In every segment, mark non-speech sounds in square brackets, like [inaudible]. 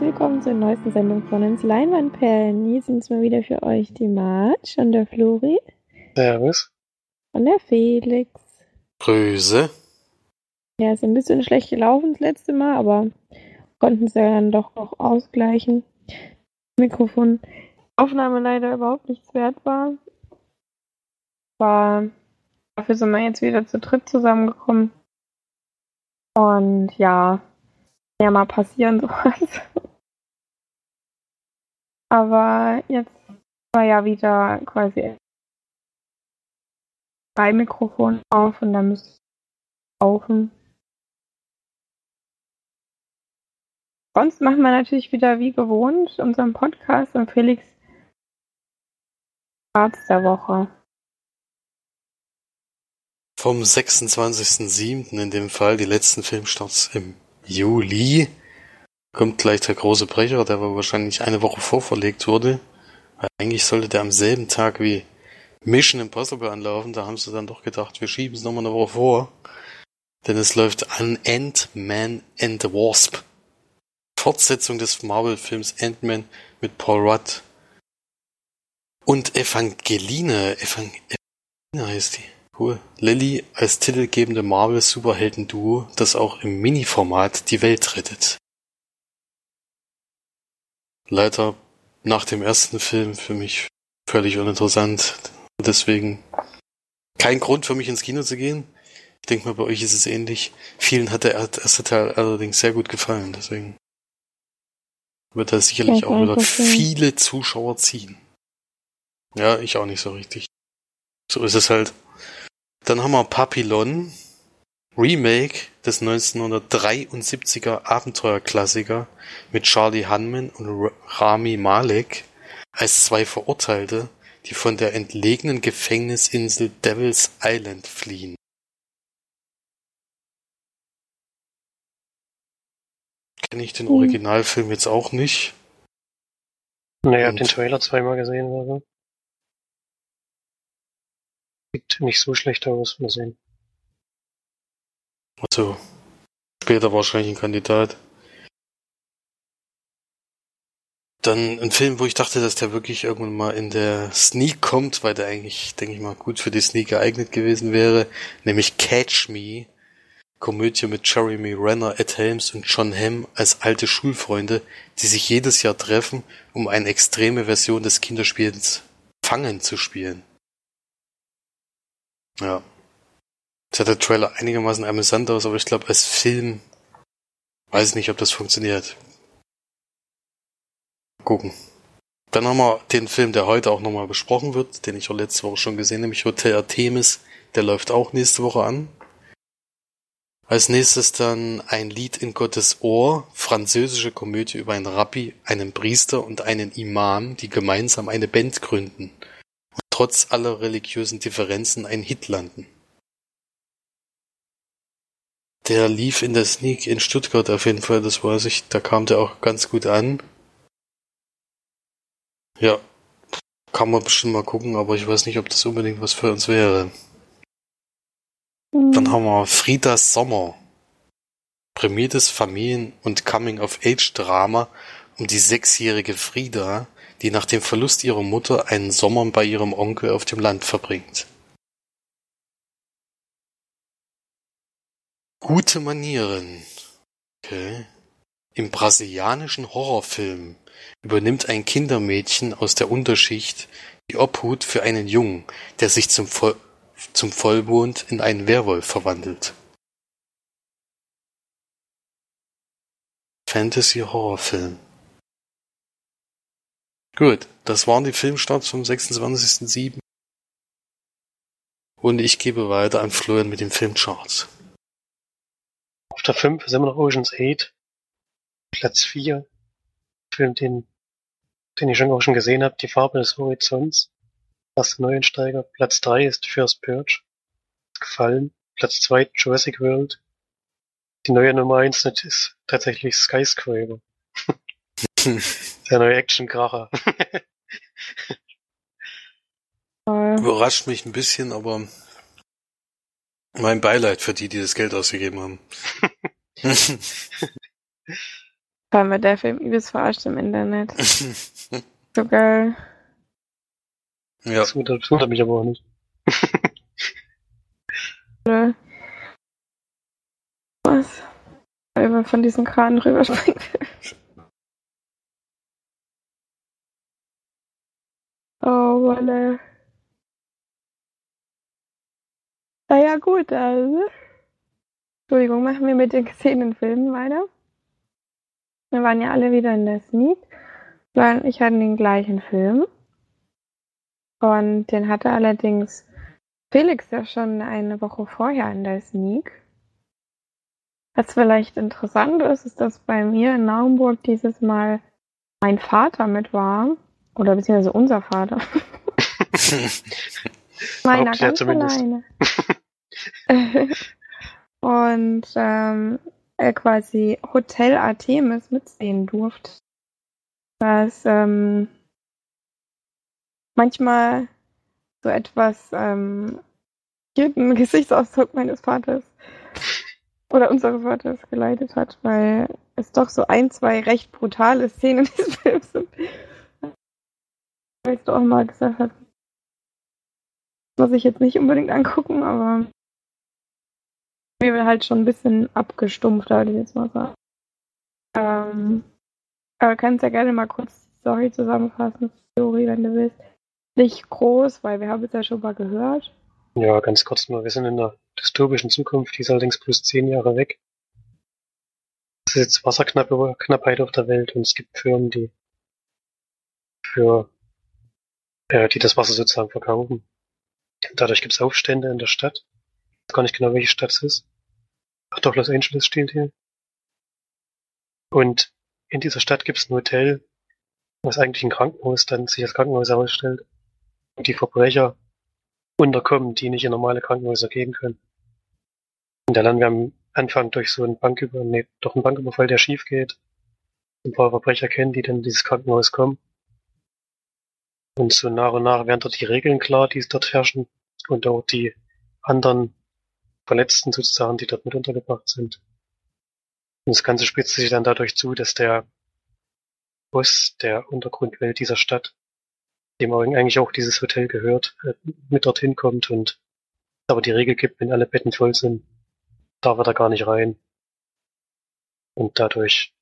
herzlich willkommen zur neuesten Sendung von uns Leinwandperlen. Hier sind es mal wieder für euch die Marge und der Flori. Servus. Und der Felix. Grüße. Ja, ist ein bisschen schlecht gelaufen das letzte Mal, aber konnten es ja dann doch noch ausgleichen. Mikrofon Aufnahme leider überhaupt nichts wert war. War dafür sind wir jetzt wieder zu dritt zusammengekommen. Und ja, ja mal passieren [laughs] sowas. Aber jetzt war ja wieder quasi drei Mikrofone auf und dann müsste ich laufen. Sonst machen wir natürlich wieder wie gewohnt unseren Podcast und Felix Arzt der Woche. Vom 26.07. in dem Fall, die letzten Filmstarts im Juli, kommt gleich der große Brecher, der wahrscheinlich eine Woche vorverlegt wurde. Weil eigentlich sollte der am selben Tag wie Mission Impossible anlaufen. Da haben sie dann doch gedacht, wir schieben es nochmal eine Woche vor. Denn es läuft an Ant-Man and the Wasp. Fortsetzung des Marvel-Films Ant-Man mit Paul Rudd. Und Evangeline, Evangeline heißt die. Cool. Lilly als titelgebende Marvel-Superhelden-Duo, das auch im Mini-Format die Welt rettet. Leider nach dem ersten Film für mich völlig uninteressant. Deswegen kein Grund für mich ins Kino zu gehen. Ich denke mal, bei euch ist es ähnlich. Vielen hat der erste Teil allerdings sehr gut gefallen. Deswegen wird er sicherlich auch wieder viele Zuschauer ziehen. Ja, ich auch nicht so richtig. So ist es halt. Dann haben wir Papillon, Remake des 1973er Abenteuerklassiker mit Charlie Hunman und Rami Malek als zwei Verurteilte, die von der entlegenen Gefängnisinsel Devil's Island fliehen. Kenne ich den Hm. Originalfilm jetzt auch nicht. Naja, hab Und- den Trailer zweimal gesehen oder so. Sieht nicht so schlecht aus, mal sehen. Also später wahrscheinlich ein Kandidat. Dann ein Film, wo ich dachte, dass der wirklich irgendwann mal in der Sneak kommt, weil der eigentlich, denke ich mal, gut für die Sneak geeignet gewesen wäre, nämlich Catch Me. Komödie mit Jeremy Renner, Ed Helms und John Hamm als alte Schulfreunde, die sich jedes Jahr treffen, um eine extreme Version des Kinderspiels Fangen zu spielen. Ja. Sah der Trailer einigermaßen amüsant aus, aber ich glaube, als Film weiß ich nicht, ob das funktioniert. Gucken. Dann haben wir den Film, der heute auch nochmal besprochen wird, den ich auch letzte Woche schon gesehen, nämlich Hotel Artemis. Der läuft auch nächste Woche an. Als nächstes dann ein Lied in Gottes Ohr, französische Komödie über einen Rabbi, einen Priester und einen Imam, die gemeinsam eine Band gründen und trotz aller religiösen Differenzen einen Hit landen. Der lief in der Sneak in Stuttgart auf jeden Fall, das weiß ich. Da kam der auch ganz gut an. Ja, kann man bestimmt mal gucken, aber ich weiß nicht, ob das unbedingt was für uns wäre. Hm. Dann haben wir Frieda Sommer. Prämiertes Familien- und Coming-of-Age-Drama um die sechsjährige Frieda, die nach dem Verlust ihrer Mutter einen Sommer bei ihrem Onkel auf dem Land verbringt. Gute Manieren. Okay. Im brasilianischen Horrorfilm übernimmt ein Kindermädchen aus der Unterschicht die Obhut für einen Jungen, der sich zum, Voll zum Vollmond in einen Werwolf verwandelt. Fantasy-Horrorfilm. Gut, das waren die Filmstarts vom 26.07. Und ich gebe weiter an Florian mit den Filmcharts. Auf der 5 sind wir noch Ocean's 8. Platz 4. Film, den, den ich schon auch schon gesehen habe, Die Farbe des Horizonts. Erster Neuensteiger. Platz 3 ist First Purge. Gefallen. Platz 2 Jurassic World. Die neue Nummer 1 ist tatsächlich Skyscraper. [laughs] Der neue Action-Kracher. [laughs] Überrascht mich ein bisschen, aber mein Beileid für die, die das Geld ausgegeben haben. Vor [laughs] allem, weil der Film übelst verarscht im Internet. [laughs] So geil. ja, Das wundert, das wundert mich aber auch nicht. Oder? Was? Weil man von diesen Kranen rüberspringt. [laughs] oh, Wolle. Naja, gut, also. Entschuldigung, machen wir mit den gesehenen Filmen weiter. Wir waren ja alle wieder in der Sneak. Ich hatte den gleichen Film. Und den hatte allerdings Felix ja schon eine Woche vorher in der Sneak. Was vielleicht interessant ist, ist, dass bei mir in Naumburg dieses Mal mein Vater mit war. Oder beziehungsweise unser Vater. [laughs] Meiner er ganz zumindest. alleine. [laughs] [laughs] Und ähm, er quasi Hotel Artemis mitsehen durfte. Was ähm, manchmal so etwas ähm, jeden [laughs] Gesichtsausdruck meines Vaters oder unseres Vaters geleitet hat, weil es doch so ein, zwei recht brutale Szenen [laughs] in diesem Film sind. Weil du auch mal gesagt hast, muss ich jetzt nicht unbedingt angucken, aber wird halt schon ein bisschen abgestumpft, würde ich jetzt mal sagen. Ähm, aber kannst ja gerne mal kurz die Story zusammenfassen, Story, wenn du willst. Nicht groß, weil wir haben es ja schon mal gehört. Ja, ganz kurz nur. Wir sind in einer dystopischen Zukunft, die ist allerdings plus zehn Jahre weg. Es ist jetzt Wasserknappheit auf der Welt und es gibt Firmen, die für äh, die das Wasser sozusagen verkaufen. Dadurch gibt es Aufstände in der Stadt. Ich weiß gar nicht genau, welche Stadt es ist. Ach doch, Los Angeles steht hier. Und in dieser Stadt gibt es ein Hotel, was eigentlich ein Krankenhaus dann sich als Krankenhaus herausstellt. Und die Verbrecher unterkommen, die nicht in normale Krankenhäuser gehen können. Und dann lernen wir am Anfang durch so einen Banküber, nee, doch einen Banküberfall, der schief geht, ein paar Verbrecher kennen, die dann in dieses Krankenhaus kommen. Und so nach und nach werden dort die Regeln klar, die es dort herrschen und auch die anderen Verletzten sozusagen, die dort mit untergebracht sind. Und das Ganze spitzt sich dann dadurch zu, dass der Boss der Untergrundwelt dieser Stadt, dem eigentlich auch dieses Hotel gehört, äh, mit dorthin kommt und aber die Regel gibt, wenn alle Betten voll sind, darf er da gar nicht rein. Und dadurch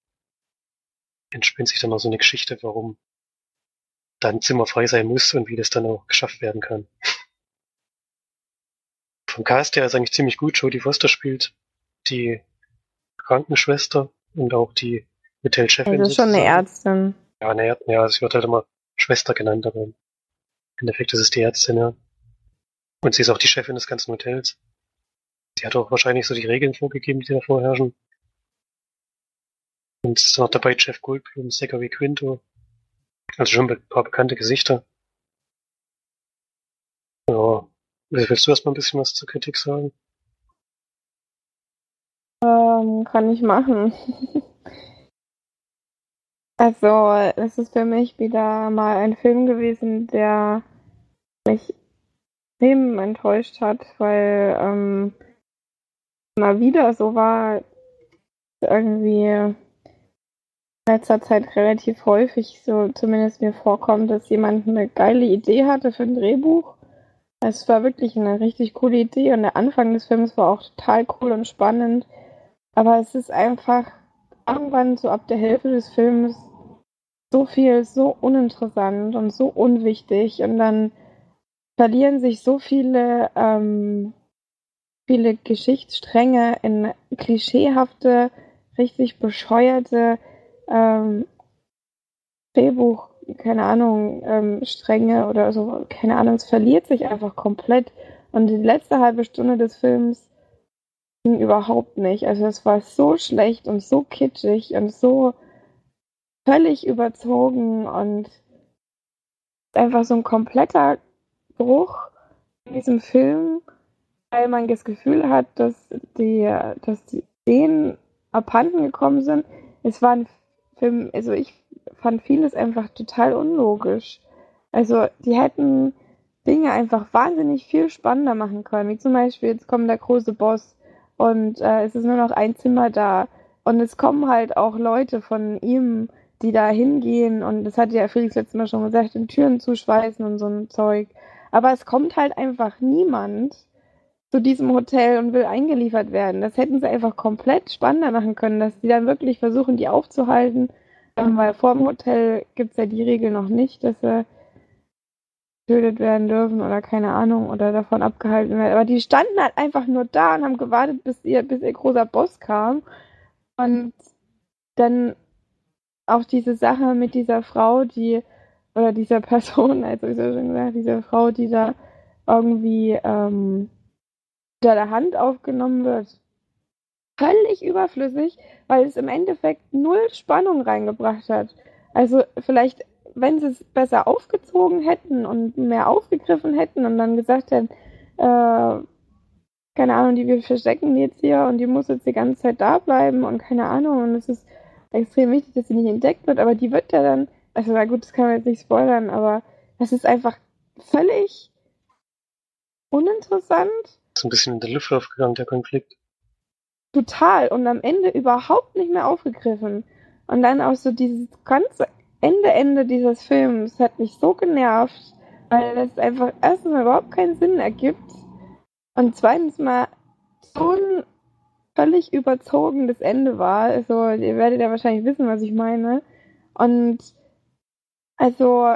entspinnt sich dann noch so eine Geschichte, warum da ein Zimmer frei sein muss und wie das dann auch geschafft werden kann. Vom Cast her ist eigentlich ziemlich gut. Jodie Foster spielt die Krankenschwester und auch die Hotelchefin. Also schon eine. Ärztin. Ja, eine Ärztin, ja, sie wird halt immer Schwester genannt, aber im Endeffekt ist es die Ärztin, ja. Und sie ist auch die Chefin des ganzen Hotels. Sie hat auch wahrscheinlich so die Regeln vorgegeben, die da vorherrschen. Und es ist noch dabei Jeff Goldblum, Zachary Quinto. Also schon ein paar bekannte Gesichter. Ja. Willst du erstmal ein bisschen was zur Kritik sagen? Ähm, kann ich machen. [laughs] Also, es ist für mich wieder mal ein Film gewesen, der mich extrem enttäuscht hat, weil ähm, mal wieder so war, irgendwie in letzter Zeit relativ häufig so zumindest mir vorkommt, dass jemand eine geile Idee hatte für ein Drehbuch. Es war wirklich eine richtig coole Idee und der Anfang des Films war auch total cool und spannend. Aber es ist einfach irgendwann so ab der Hälfte des Films so viel so uninteressant und so unwichtig und dann verlieren sich so viele ähm, viele Geschichtsstränge in klischeehafte, richtig bescheuerte ähm, Drehbuch, keine Ahnung, ähm, Stränge oder so, keine Ahnung, es verliert sich einfach komplett. Und die letzte halbe Stunde des Films ging überhaupt nicht. Also es war so schlecht und so kitschig und so völlig überzogen und einfach so ein kompletter Bruch in diesem Film, weil man das Gefühl hat, dass die, dass die Ideen abhanden gekommen sind. Es war ein Film, also ich fand vieles einfach total unlogisch. Also die hätten Dinge einfach wahnsinnig viel spannender machen können. Wie zum Beispiel, jetzt kommt der große Boss und äh, es ist nur noch ein Zimmer da. und es kommen halt auch Leute von ihm, die da hingehen und das hat ja Felix letztes Mal schon gesagt, in Türen zuschweißen und so ein Zeug. Aber es kommt halt einfach niemand zu diesem Hotel und will eingeliefert werden. Das hätten sie einfach komplett spannender machen können, dass die dann wirklich versuchen, die aufzuhalten. Ähm, weil vor dem Hotel gibt es ja die Regel noch nicht, dass sie getötet werden dürfen oder keine Ahnung oder davon abgehalten werden. Aber die standen halt einfach nur da und haben gewartet, bis ihr, bis ihr großer Boss kam. Und dann auch diese Sache mit dieser Frau, die, oder dieser [laughs] Person, also ich ja schon gesagt, diese Frau, die da irgendwie ähm, unter der Hand aufgenommen wird. Völlig überflüssig, weil es im Endeffekt null Spannung reingebracht hat. Also vielleicht, wenn sie es besser aufgezogen hätten und mehr aufgegriffen hätten und dann gesagt hätten, äh, keine Ahnung, die wir verstecken jetzt hier und die muss jetzt die ganze Zeit da bleiben und keine Ahnung und es ist extrem wichtig, dass sie nicht entdeckt wird, aber die wird ja dann, also na gut, das kann man jetzt nicht spoilern, aber das ist einfach völlig uninteressant. Ist ein bisschen in der Luft aufgegangen, der Konflikt. Total und am Ende überhaupt nicht mehr aufgegriffen. Und dann auch so dieses ganze Ende, Ende dieses Films hat mich so genervt, weil das einfach erstens überhaupt keinen Sinn ergibt und zweitens mal so ein völlig überzogenes Ende war. Also, ihr werdet ja wahrscheinlich wissen, was ich meine. Und also,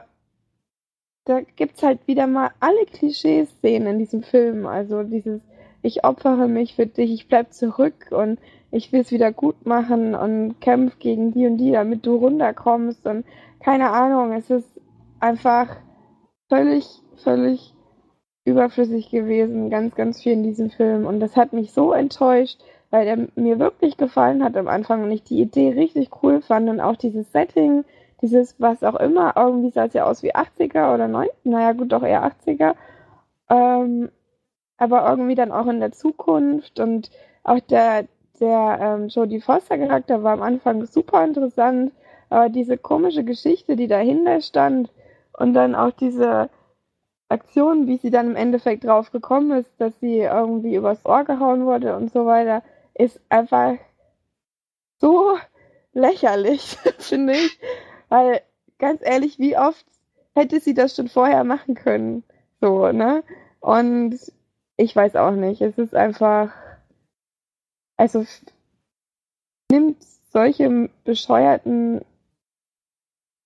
da gibt es halt wieder mal alle Klischees-Szenen in diesem Film. Also dieses, ich opfere mich für dich, ich bleib zurück und ich will es wieder gut machen und kämpf gegen die und die, damit du runterkommst und keine Ahnung, es ist einfach völlig, völlig überflüssig gewesen, ganz, ganz viel in diesem Film. Und das hat mich so enttäuscht, weil er mir wirklich gefallen hat am Anfang und ich die Idee richtig cool fand und auch dieses Setting, dieses was auch immer, irgendwie sah es ja aus wie 80er oder 90, naja gut, doch eher 80er. Ähm, aber irgendwie dann auch in der Zukunft und auch der, der ähm, Jodie Foster Charakter war am Anfang super interessant, aber diese komische Geschichte, die dahinter stand und dann auch diese Aktion, wie sie dann im Endeffekt drauf gekommen ist, dass sie irgendwie übers Ohr gehauen wurde und so weiter, ist einfach so lächerlich, [laughs] finde ich. Weil, ganz ehrlich, wie oft hätte sie das schon vorher machen können? So, ne? Und ich weiß auch nicht. Es ist einfach. Also nimmt solche bescheuerten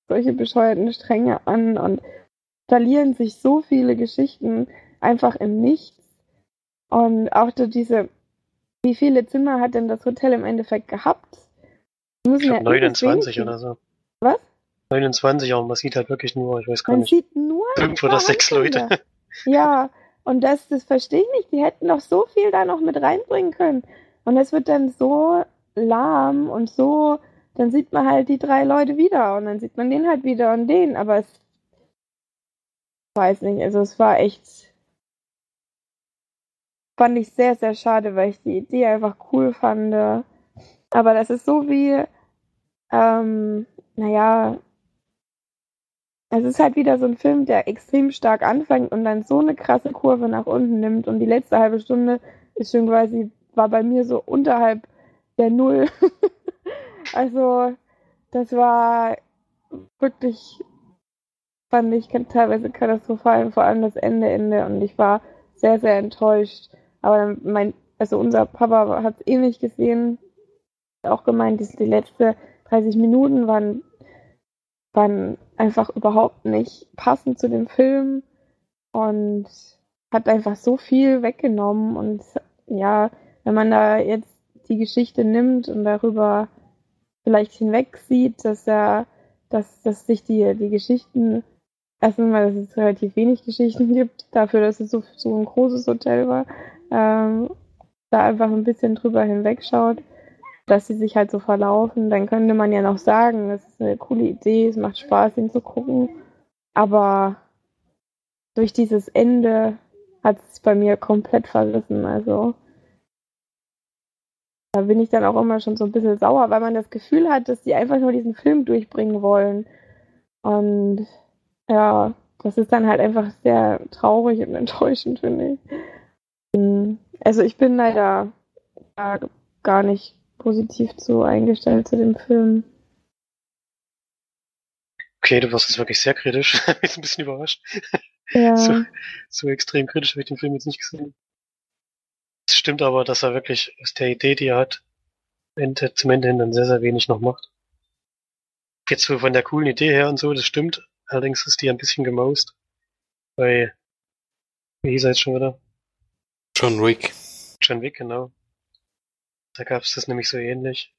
solche bescheuerten Stränge an und verlieren sich so viele Geschichten einfach im Nichts. Und auch so diese, wie viele Zimmer hat denn das Hotel im Endeffekt gehabt? Ich glaube ja 29 oder so. Was? 29, aber man sieht halt wirklich nur, ich weiß gar Man nicht, sieht nur fünf oder sechs Leute. Ja, [laughs] und das, das verstehe ich nicht. Die hätten doch so viel da noch mit reinbringen können. Und es wird dann so lahm und so, dann sieht man halt die drei Leute wieder und dann sieht man den halt wieder und den, aber es weiß nicht, also es war echt fand ich sehr, sehr schade, weil ich die Idee einfach cool fand. Aber das ist so wie, ähm, naja, es ist halt wieder so ein Film, der extrem stark anfängt und dann so eine krasse Kurve nach unten nimmt und die letzte halbe Stunde ist schon quasi, war bei mir so unterhalb der Null. [laughs] also, das war wirklich, fand ich teilweise katastrophal, vor allem das Ende, Ende und ich war sehr, sehr enttäuscht. Aber mein, also unser Papa hat es ähnlich gesehen, auch gemeint, die, die letzten 30 Minuten waren, waren einfach überhaupt nicht passend zu dem Film und hat einfach so viel weggenommen und ja, wenn man da jetzt die Geschichte nimmt und darüber vielleicht hinweg sieht, dass er, dass, dass sich die, die Geschichten, erstens mal, dass es relativ wenig Geschichten gibt, dafür, dass es so, so ein großes Hotel war, ähm, da einfach ein bisschen drüber hinwegschaut, dass sie sich halt so verlaufen, dann könnte man ja noch sagen, das ist eine coole Idee, es macht Spaß, ihn zu gucken. Aber durch dieses Ende hat es bei mir komplett verrissen. Also da bin ich dann auch immer schon so ein bisschen sauer, weil man das Gefühl hat, dass die einfach nur diesen Film durchbringen wollen. Und ja, das ist dann halt einfach sehr traurig und enttäuschend, finde ich. Also ich bin leider gar nicht positiv zu eingestellt zu dem Film. Okay, du warst jetzt wirklich sehr kritisch. [laughs] ich bin ein bisschen überrascht. Ja. So, so extrem kritisch habe ich den Film jetzt nicht gesehen. Es stimmt aber, dass er wirklich aus der Idee, die er hat, Ende, zum Ende hin dann sehr, sehr wenig noch macht. Jetzt so von der coolen Idee her und so, das stimmt. Allerdings ist die ein bisschen gemaust. Bei, wie hieß er jetzt schon wieder? John Wick. John Wick, genau. Da gab es das nämlich so ähnlich.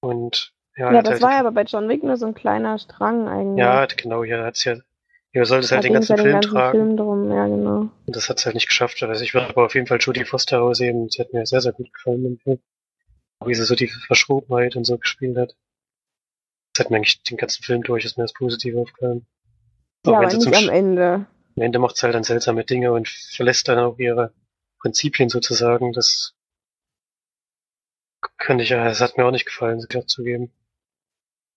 Und ja, Ja, hat das halt, war ja aber bei John Wick nur so ein kleiner Strang eigentlich. ja, genau, hier hat's ja, hier soll es halt den ganzen Film den ganzen tragen. Film drum, ja genau. Und das hat's halt nicht geschafft. Also ich würde aber auf jeden Fall Jodie Foster herausheben. Sie hat mir sehr, sehr gut gefallen im Film. Wie sie so die Verschrobenheit und so gespielt hat. Das hat mir eigentlich den ganzen Film durch, ist mir das positiv aufgefallen. Ja, aber nicht zum am Ende. Am Ende macht sie halt dann seltsame Dinge und verlässt dann auch ihre Prinzipien sozusagen. Das könnte ich ja, das hat mir auch nicht gefallen, sie klar zugeben.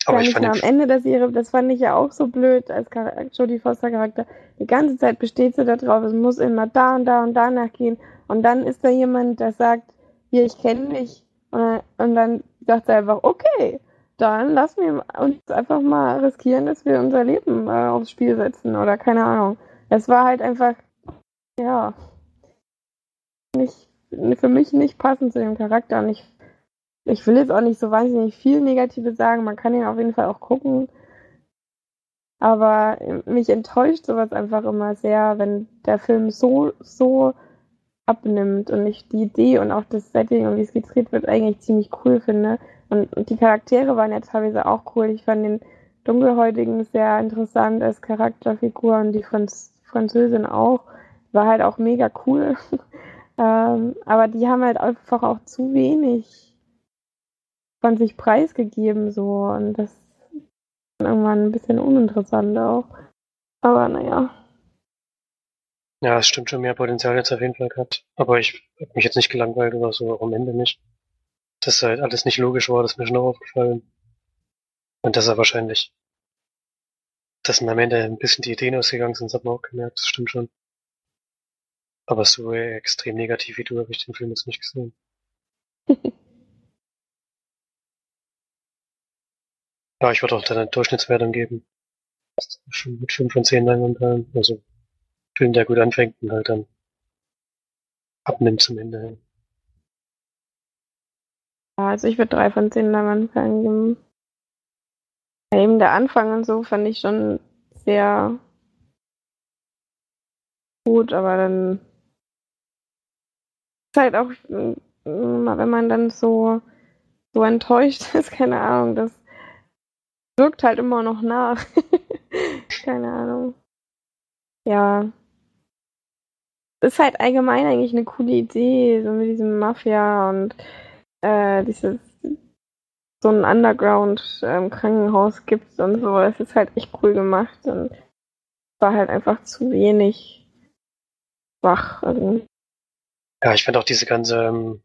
Aber ja, ich fand am Ende der Serie, das fand ich ja auch so blöd als Jodie Foster Charakter. Die ganze Zeit besteht sie da drauf, es muss immer da und da und da nachgehen. Und dann ist da jemand, der sagt, hier, ich kenne dich. Und, dann- und dann sagt sie einfach, okay, dann lassen wir uns einfach mal riskieren, dass wir unser Leben äh, aufs Spiel setzen oder keine Ahnung. Es war halt einfach, ja, nicht, für mich nicht passend zu dem Charakter. Und ich ich will jetzt auch nicht so wahnsinnig viel Negatives sagen. Man kann ihn auf jeden Fall auch gucken. Aber mich enttäuscht sowas einfach immer sehr, wenn der Film so, so abnimmt und ich die Idee und auch das Setting und wie es gedreht wird eigentlich ziemlich cool finde. Und, und die Charaktere waren ja teilweise auch cool. Ich fand den Dunkelhäutigen sehr interessant als Charakterfigur und die Franz Französin auch. War halt auch mega cool. [laughs] ähm, aber die haben halt einfach auch zu wenig von sich preisgegeben so und das ist irgendwann ein bisschen uninteressant auch. Aber naja. ja, es stimmt schon, mehr Potenzial jetzt auf jeden Fall gehabt. Aber ich hab mich jetzt nicht gelangweilt oder so, am Ende nicht. Dass halt alles nicht logisch war, das ist mir schon auch aufgefallen. Und dass er wahrscheinlich, dass mir am Ende ein bisschen die Ideen ausgegangen sind, das hat man auch gemerkt, das stimmt schon. Aber so extrem negativ wie du habe ich den Film jetzt nicht gesehen. [laughs] Ja, ich würde auch dann eine Durchschnittswertung geben. Mit 5 von 10 Leinwandperlen. Also, Film, der gut anfängt und halt dann abnimmt zum Ende hin. Ja, also ich würde drei von zehn Leinwandperlen geben. Eben der Anfang und so fand ich schon sehr gut, aber dann ist halt auch, wenn man dann so, so enttäuscht [laughs] ist, keine Ahnung, das wirkt halt immer noch nach. [laughs] keine Ahnung. Ja. Ist halt allgemein eigentlich eine coole Idee, so mit diesem Mafia und äh, dieses so ein Underground-Krankenhaus gibt und so. Das ist halt echt cool gemacht und war halt einfach zu wenig wach. Also, Ja, ich fand auch diese ganze ähm,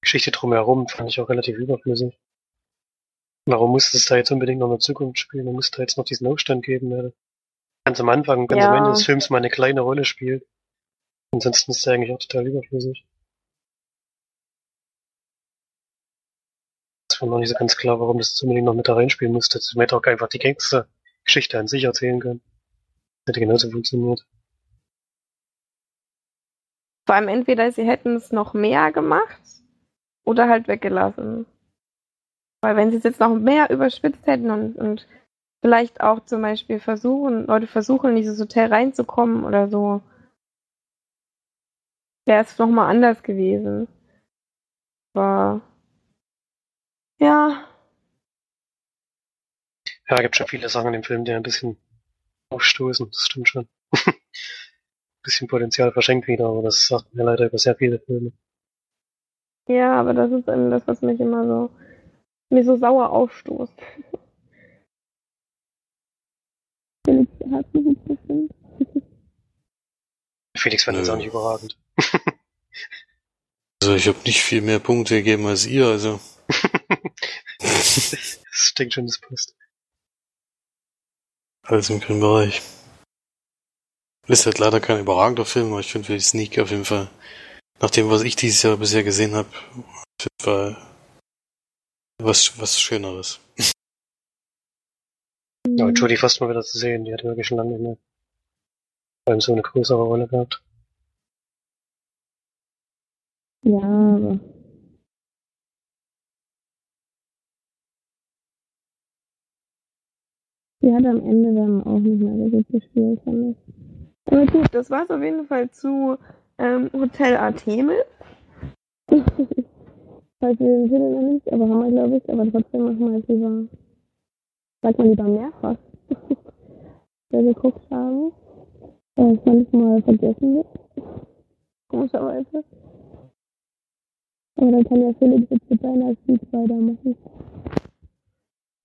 Geschichte drumherum, fand ich auch relativ überflüssig. Warum musste es da jetzt unbedingt noch eine Zukunft spielen? Man musste jetzt noch diesen Aufstand geben, der ganz am Anfang, ganz am Ja. Ende des Films mal eine kleine Rolle spielt. Ansonsten ist der eigentlich auch total überflüssig. Es war noch nicht so ganz klar, warum das unbedingt noch mit da reinspielen musste. Man hätte auch einfach die Gangster-Geschichte an sich erzählen können. Hätte genauso funktioniert. vor allem entweder sie hätten es noch mehr gemacht oder halt weggelassen. Weil wenn sie es jetzt noch mehr überspitzt hätten und, und vielleicht auch zum Beispiel versuchen, Leute versuchen, in dieses Hotel reinzukommen oder so, wäre es nochmal anders gewesen. Aber ja, Ja, gibt schon viele Sachen in dem Film, die ein bisschen aufstoßen, das stimmt schon. [laughs] bisschen Potenzial verschenkt wieder, aber das sagt mir leider über sehr viele Filme. ja, aber das ist eben das, was mich immer so, mir so sauer aufstoßt. [laughs] Felix hat so gut bestimmt. Felix fand das auch nicht überragend. Also ich habe nicht viel mehr Punkte gegeben als ihr, also. [laughs] das denke schon, das passt. Alles im grünen Bereich. Ist halt leider kein überragender Film, aber ich finde für die Sneak auf jeden Fall, nach dem, was ich dieses Jahr bisher gesehen habe, War was, was Schöneres. Ja, und Judy fast mal wieder zu sehen, die hat wirklich schon lange nicht mehr beim so eine größere Rolle gehabt. Ja, aber. Die hat am Ende dann auch nicht mehr so gut gespielt, fand ich. Aber gut, das war's auf jeden Fall zu ähm, Hotel Artemis. [laughs] Falls wir den Titel noch nicht, aber haben wir, glaube ich, aber trotzdem machen wir es lieber, sagt man lieber mehrfach, [laughs] wir geguckt haben. Weil es manchmal vergessen wird. Komischerweise. Aber dann kann ja Philipp jetzt mit seiner Speed weitermachen.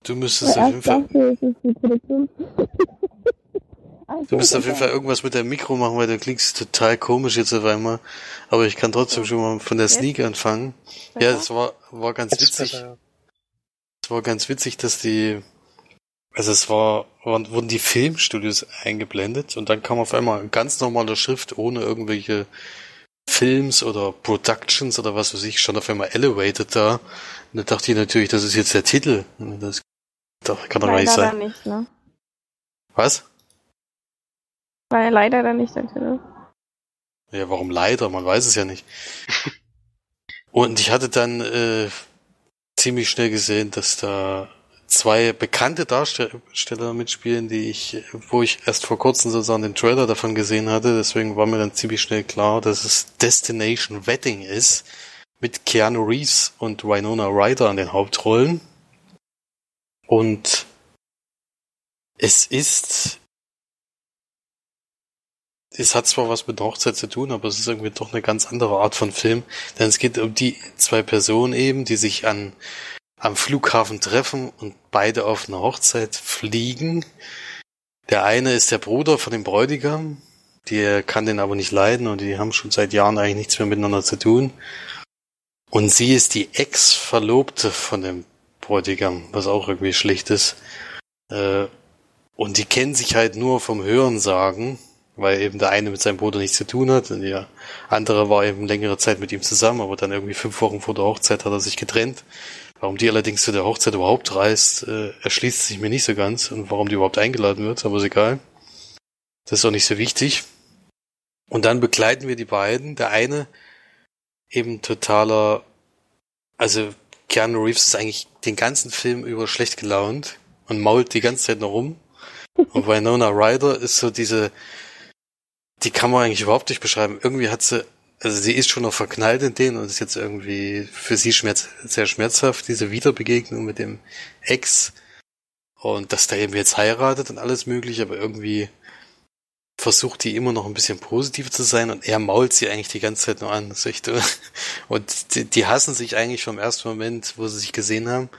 Du müsstest auf Weil jeden erst Fall. dachte ich, es ist die Produktion. [laughs] Du musst auf jeden. Fall irgendwas mit deinem Mikro machen, weil du klingst total komisch jetzt auf einmal. Aber ich kann trotzdem schon mal von der? Sneak anfangen. Ja, das war, war ganz witzig. Es war ganz witzig, dass die, also es war, waren, wurden die Filmstudios eingeblendet und dann kam auf einmal eine ganz normale Schrift ohne irgendwelche Films oder Productions oder was weiß ich, stand auf einmal Elevated da. Und da dachte ich natürlich, das ist jetzt der Titel. Das kann doch gar nicht sein. nicht, ne? Was? War ja leider dann nicht der Titel. Ja, warum leider? Man weiß es ja nicht. [laughs] Und ich hatte dann äh, ziemlich schnell gesehen, dass da zwei bekannte Darsteller mitspielen, die ich, wo ich erst vor kurzem sozusagen den Trailer davon gesehen hatte. Deswegen war mir dann ziemlich schnell klar, dass es Destination Wedding ist mit Keanu Reeves und Winona Ryder an den Hauptrollen. Und es ist es hat zwar was mit Hochzeit zu tun, aber es ist irgendwie doch eine ganz andere Art von Film. Denn es geht um die zwei Personen eben, die sich an, am Flughafen treffen und beide auf eine Hochzeit fliegen. Der eine ist der Bruder von dem Bräutigam, der kann den aber nicht leiden und die haben schon seit Jahren eigentlich nichts mehr miteinander zu tun. Und sie ist die Ex-Verlobte von dem Bräutigam, was auch irgendwie schlicht ist. Äh, Und die kennen sich halt nur vom Hörensagen, weil eben der eine mit seinem Bruder nichts zu tun hat und der andere war eben längere Zeit mit ihm zusammen, aber dann irgendwie fünf Wochen vor der Hochzeit hat er sich getrennt. Warum die allerdings zu der Hochzeit überhaupt reist, äh, erschließt sich mir nicht so ganz und warum die überhaupt eingeladen wird, aber ist egal. Das ist auch nicht so wichtig. Und dann begleiten wir die beiden. Der eine eben totaler, also Keanu Reeves ist eigentlich den ganzen Film über schlecht gelaunt und mault die ganze Zeit noch rum. Und Winona Ryder ist so diese, die kann man eigentlich überhaupt nicht beschreiben. Irgendwie hat sie, also sie ist schon noch verknallt in den und ist jetzt irgendwie für sie schmerz, sehr schmerzhaft, diese Wiederbegegnung mit dem Ex. Und dass der eben jetzt heiratet und alles mögliche, aber irgendwie versucht die immer noch ein bisschen positiv zu sein und er mault sie eigentlich die ganze Zeit nur an. [laughs] Und die, die hassen sich eigentlich vom ersten Moment, wo sie sich gesehen haben.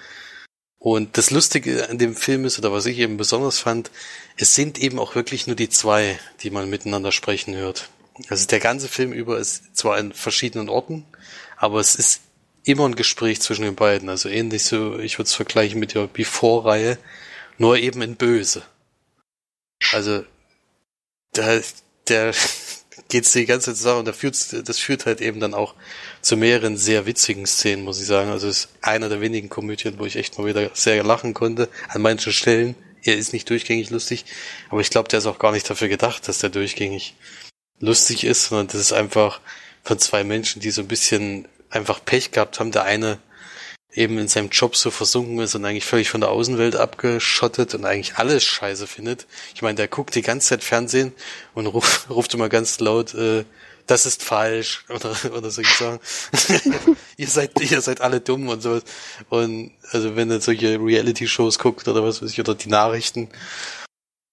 Und das Lustige an dem Film ist, oder was ich eben besonders fand, es sind eben auch wirklich nur die zwei, die man miteinander sprechen hört. Also der ganze Film über ist zwar in verschiedenen Orten, aber es ist immer ein Gespräch zwischen den beiden. Also ähnlich so, ich würde es vergleichen mit der Before-Reihe, nur eben in Böse. Also da, der [laughs] geht's die ganze Zeit zusammen und da führt, das führt halt eben dann auch zu mehreren sehr witzigen Szenen, muss ich sagen. Also es ist einer der wenigen Komödien, wo ich echt mal wieder sehr lachen konnte. An manchen Stellen. Er ist nicht durchgängig lustig, aber ich glaube, der ist auch gar nicht dafür gedacht, dass der durchgängig lustig ist, sondern das ist einfach von zwei Menschen, die so ein bisschen einfach Pech gehabt haben. Der eine eben in seinem Job so versunken ist und eigentlich völlig von der Außenwelt abgeschottet und eigentlich alles scheiße findet. Ich meine, der guckt die ganze Zeit Fernsehen und ruft, [laughs] ruft immer ganz laut, äh, das ist falsch [laughs] oder, oder so sagen. [laughs] ihr seid, ihr seid alle dumm und sowas. Und also wenn er solche Reality-Shows guckt oder was weiß ich, oder die Nachrichten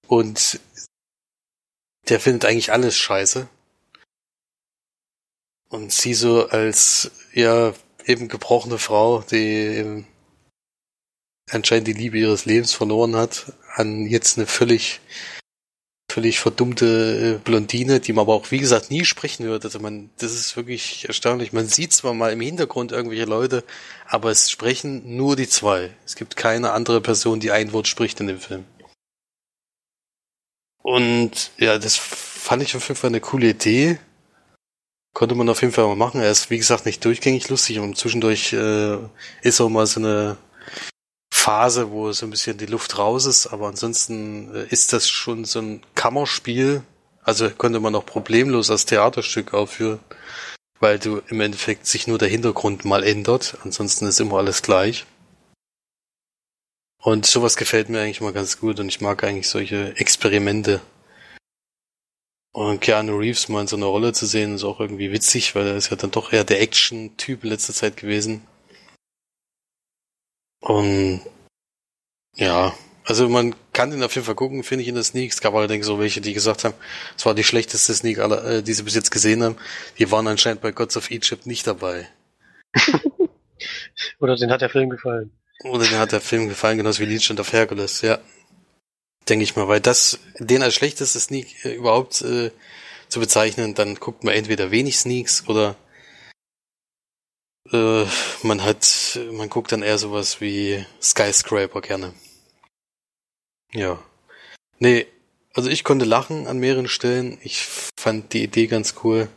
und der findet eigentlich alles scheiße. Und sie so als, ja, eben gebrochene Frau, die eben anscheinend die Liebe ihres Lebens verloren hat, an jetzt eine völlig, völlig verdummte äh, Blondine, die man aber auch, wie gesagt, nie sprechen hört. Also man, das ist wirklich erstaunlich. Man sieht zwar mal im Hintergrund irgendwelche Leute, aber es sprechen nur die zwei. Es gibt keine andere Person, die ein Wort spricht in dem Film. Und ja, das fand ich auf jeden Fall eine coole Idee. konnte man auf jeden Fall mal machen. Er ist, wie gesagt, nicht durchgängig lustig und zwischendurch äh, ist auch mal so eine Phase, wo so ein bisschen die Luft raus ist, aber ansonsten äh, ist das schon so ein Kammerspiel. Also konnte man auch problemlos als Theaterstück aufführen, weil du im Endeffekt sich nur der Hintergrund mal ändert. Ansonsten ist immer alles gleich. Und sowas gefällt mir eigentlich mal ganz gut und ich mag eigentlich solche Experimente. Und Keanu Reeves mal in so einer Rolle zu sehen, ist auch irgendwie witzig, weil er ist ja dann doch eher der Action-Typ letzter Zeit gewesen. Und ja, also man kann den auf jeden Fall gucken, finde ich in der Sneak. Es gab allerdings so welche, die gesagt haben, es war die schlechteste Sneak, aller, äh, die sie bis jetzt gesehen haben. Die waren anscheinend bei Gods of Egypt nicht dabei. [laughs] Oder den hat der Film gefallen. Oder den hat der Film gefallen, genauso wie Legend of Hercules, ja. Denke ich mal, weil das, den als schlechteste Sneak äh, überhaupt äh, zu bezeichnen, dann guckt man entweder wenig Sneaks oder äh, man hat, man guckt dann eher sowas wie Skyscraper gerne. Ja. Nee, also ich konnte lachen an mehreren Stellen. Ich fand die Idee ganz cool.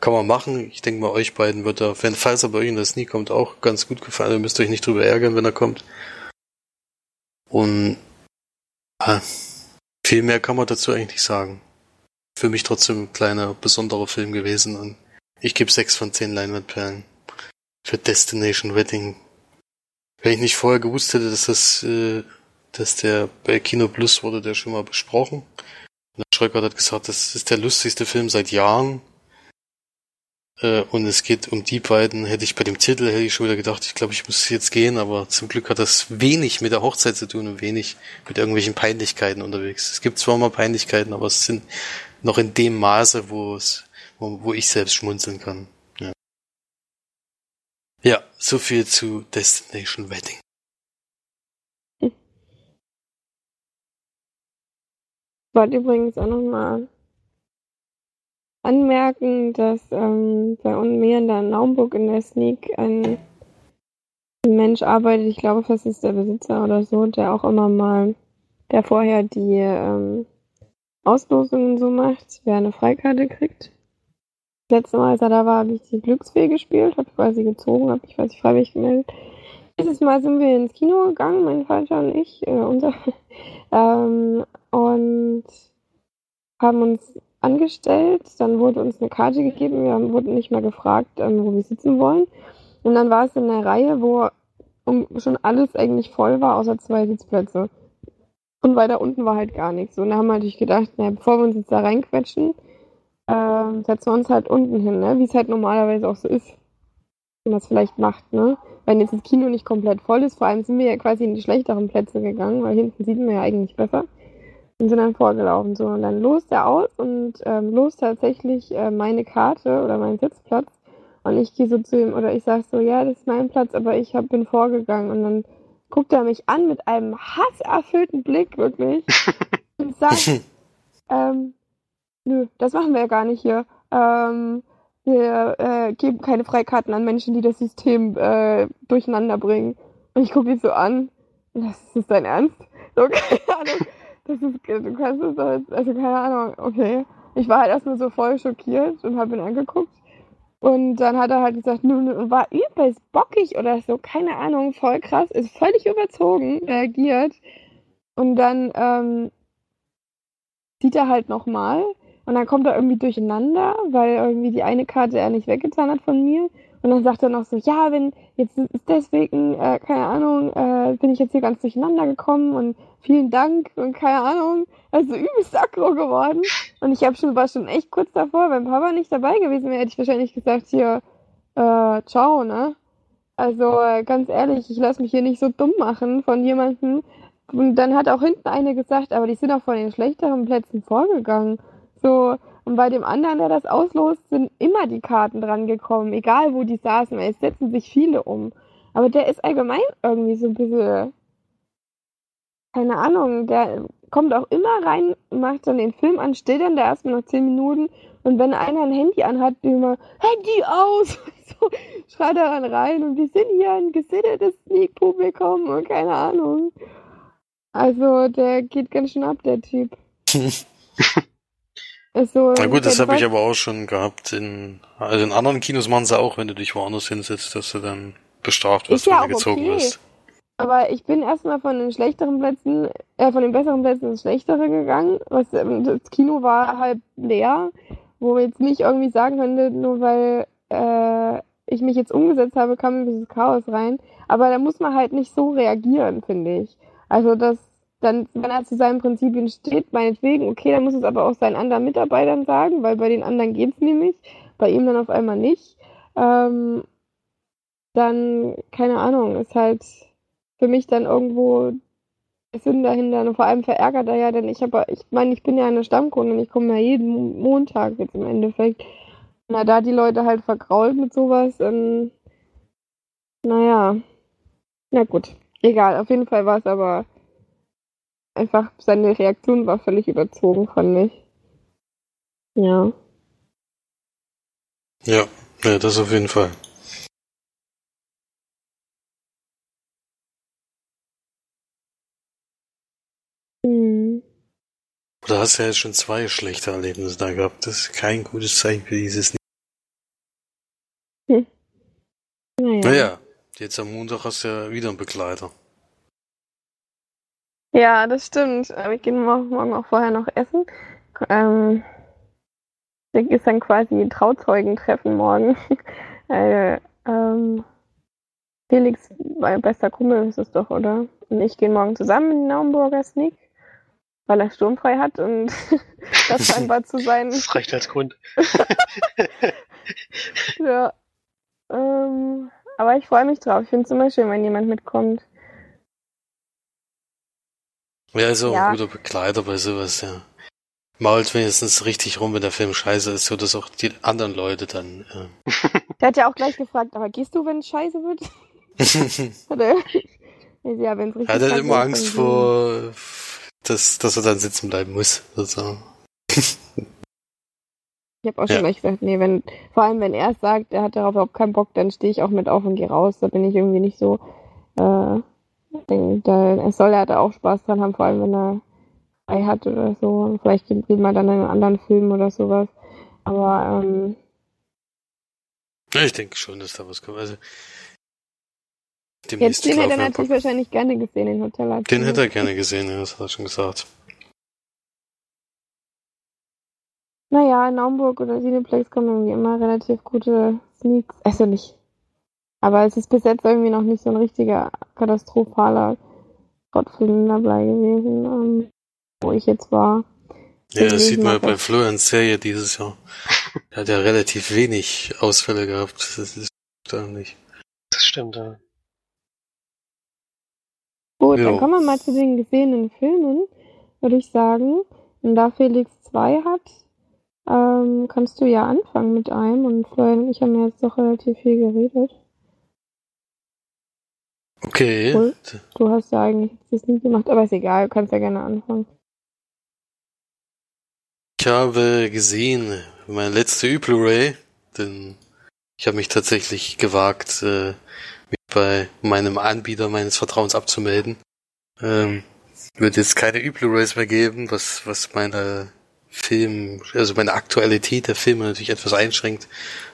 Kann man machen. Ich denke mal, euch beiden wird er, wenn, falls er bei euch in der Sneak kommt, auch ganz gut gefallen. Ihr müsst euch nicht drüber ärgern, wenn er kommt. Und ja, viel mehr kann man dazu eigentlich nicht sagen. Für mich trotzdem ein kleiner, besonderer Film gewesen und ich gebe sechs von zehn Leinwandperlen für Destination Wedding. Wenn ich nicht vorher gewusst hätte, dass das, äh, dass der bei Kino Plus wurde der schon mal besprochen. Und der Schröckert hat gesagt, das ist der lustigste Film seit Jahren. Äh, und es geht um die beiden, hätte ich bei dem Titel, hätte ich schon wieder gedacht, ich glaube, ich muss jetzt gehen, aber zum Glück hat das wenig mit der Hochzeit zu tun und wenig mit irgendwelchen Peinlichkeiten unterwegs. Es gibt zwar mal Peinlichkeiten, aber es sind noch in dem Maße, wo es, wo, wo ich selbst schmunzeln kann. Ja. so viel zu Destination Wedding. Ich wollte übrigens auch nochmal anmerken, dass ähm, bei mir in der Naumburg in der Sneak ein Mensch arbeitet, ich glaube fast ist der Besitzer oder so, der auch immer mal, der vorher die ähm, Auslosungen so macht, wer eine Freikarte kriegt. Das letzte Mal, als er da war, habe ich die Glücksfee gespielt, habe quasi gezogen, habe ich quasi freiwillig gemeldet. Dieses Mal sind wir ins Kino gegangen, mein Vater und ich, äh, unser, [laughs] ähm, und haben uns angestellt. Dann wurde uns eine Karte gegeben. Wir wurden nicht mehr gefragt, ähm, wo wir sitzen wollen. Und dann war es in einer Reihe, wo schon alles eigentlich voll war, außer zwei Sitzplätze. Und weiter unten war halt gar nichts. Und da haben wir natürlich gedacht, naja, bevor wir uns jetzt da reinquetschen, äh, setzen wir uns halt unten hin, ne? wie es halt normalerweise auch so ist. Wie man es vielleicht macht, ne? Wenn jetzt das Kino nicht komplett voll ist, vor allem sind wir ja quasi in die schlechteren Plätze gegangen, weil hinten sieht man ja eigentlich besser und sind dann vorgelaufen. So, und dann los der aus und ähm, los tatsächlich äh, meine Karte oder mein Sitzplatz. Und ich gehe so zu ihm oder ich sage so, ja, das ist mein Platz, aber ich hab, bin vorgegangen. Und dann guckt er mich an mit einem hasserfüllten Blick, wirklich. [laughs] und sagt, ähm, nö, das machen wir ja gar nicht hier. Ähm, wir äh, geben keine Freikarten an Menschen, die das System äh, durcheinander bringen. Und ich gucke ihn so an. Das ist dein Ernst? So, [laughs] keine Ahnung. Das ist, du kannst es als, also keine Ahnung, okay. Ich war halt erstmal so voll schockiert und habe ihn angeguckt. Und dann hat er halt gesagt, nun war übelst bockig oder so, keine Ahnung, voll krass, ist völlig überzogen, reagiert. Und dann ähm, sieht er halt nochmal und dann kommt er irgendwie durcheinander, weil irgendwie die eine Karte er nicht weggetan hat von mir. Und dann sagt er noch so, ja, wenn jetzt ist deswegen, äh, keine Ahnung, äh, bin ich jetzt hier ganz durcheinander gekommen und vielen Dank und keine Ahnung. Also übelst aggro geworden. Und ich hab schon, war schon echt kurz davor, wenn Papa nicht dabei gewesen wäre, hätte ich wahrscheinlich gesagt, hier, äh, ciao, ne? Also äh, ganz ehrlich, ich lasse mich hier nicht so dumm machen von jemandem. Und dann hat auch hinten eine gesagt, aber die sind auch von den schlechteren Plätzen vorgegangen. So, und bei dem anderen, der das auslost, sind immer die Karten dran gekommen, egal wo die saßen, weil es setzen sich viele um. Aber der ist allgemein irgendwie so ein bisschen, keine Ahnung, der kommt auch immer rein, macht dann den Film an, steht dann da erstmal noch zehn Minuten und wenn einer ein Handy anhat, immer, Handy aus! [laughs] so schreit er dann rein und wir sind hier ein gesittetes Sneak-Publikum und keine Ahnung. Also der geht ganz schön ab, der Typ. [laughs] So Na gut, das habe ich aber auch schon gehabt. In, also in anderen Kinos machen sie auch, wenn du dich woanders hinsetzt, dass du dann bestraft wirst, ja wenn du gezogen okay. wirst. Aber ich bin erstmal von den schlechteren Plätzen, äh, von den besseren Plätzen ins schlechtere gegangen. Was, ähm, das Kino war halb leer, wo wir jetzt nicht irgendwie sagen könnte, nur weil äh, ich mich jetzt umgesetzt habe, kam ein bisschen Chaos rein. Aber da muss man halt nicht so reagieren, finde ich. Also das dann, wenn er zu seinen Prinzipien steht, meinetwegen, okay, dann muss es aber auch seinen anderen Mitarbeitern sagen, weil bei den anderen geht's nämlich, bei ihm dann auf einmal nicht. Ähm, dann, keine Ahnung, ist halt für mich dann irgendwo der Sinn dahinter. Und vor allem verärgert er ja, denn ich habe, ich meine, ich bin ja eine Stammkundin, ich komme ja jeden Mo- Montag jetzt im Endeffekt. Na, da die Leute halt vergrault mit sowas, dann, naja, na gut, egal, auf jeden Fall war es aber einfach, seine Reaktion war völlig überzogen, fand ich. Ja. Ja, ja, das auf jeden Fall. Hm. Du hast ja jetzt schon zwei schlechte Erlebnisse da gehabt. Das ist kein gutes Zeichen für dieses. Naja. Naja, jetzt am Montag hast du ja wieder einen Begleiter. Ja, das stimmt. Aber ich gehe morgen, auch vorher noch essen. Ähm, ist dann quasi ein Trauzeugentreffen morgen. [laughs] äh, ähm, Felix, mein bester Kumpel ist es doch, oder? Und ich gehen morgen zusammen in den Naumburger Sneak, weil er sturmfrei hat und [laughs] das [laughs] scheinbar zu sein. Das reicht als Grund. Ja. Ähm, aber ich freue mich drauf. Ich finde es immer schön, wenn jemand mitkommt. Ja, ist auch Ja. ein guter Begleiter bei sowas, ja. Mault wenigstens richtig rum, wenn der Film scheiße ist, so dass auch die anderen Leute dann. [laughs] Der hat ja auch gleich gefragt, aber gehst du, wenn es scheiße wird? [laughs] Äh, er? Ja, wenn es richtig hat er kacke immer Angst vor, dass, dass er dann sitzen bleiben muss. Also, [laughs] Ich habe auch Ja. schon gleich gesagt, nee, wenn, vor allem wenn er es sagt, er hat darauf überhaupt keinen Bock, dann stehe ich auch mit auf und gehe raus. Da bin ich irgendwie nicht so. Äh, da, es soll er da auch Spaß dran haben, vor allem wenn er frei hat oder so. Und vielleicht geht man dann in einen anderen Film oder sowas. Aber ähm, ja, ich denke schon, dass da was kommt. Also, jetzt den hätte er natürlich wahrscheinlich gerne gesehen, den Hotel. Den hätte er gerne gesehen, ja, das hat er schon gesagt. Naja, in Naumburg oder Cineplex kommen irgendwie immer relativ gute Sneaks. Also nicht. Aber es ist bis jetzt irgendwie noch nicht so ein richtiger katastrophaler Gottfilm dabei gewesen, ähm, wo ich jetzt war. Ja, das sieht man hatte. bei Florians Serie dieses Jahr. Er hat ja relativ wenig Ausfälle gehabt. Das ist da nicht. Das stimmt, ja. Gut, Jo. dann kommen wir mal zu den gesehenen Filmen, würde ich sagen. Und da Felix zwei hat, ähm, kannst du ja anfangen mit einem. Und Florian und ich haben ja jetzt doch relativ viel geredet. Okay. Cool. Du hast ja eigentlich das nie gemacht, aber ist egal, du kannst ja gerne anfangen. Ich habe gesehen, meine letzte Ü-Blu-ray, denn ich habe mich tatsächlich gewagt, äh, mich bei meinem Anbieter meines Vertrauens abzumelden. Ähm, wird jetzt keine Ü-Blu-rays mehr geben, was, was meine Film, also meine Aktualität der Filme natürlich etwas einschränkt.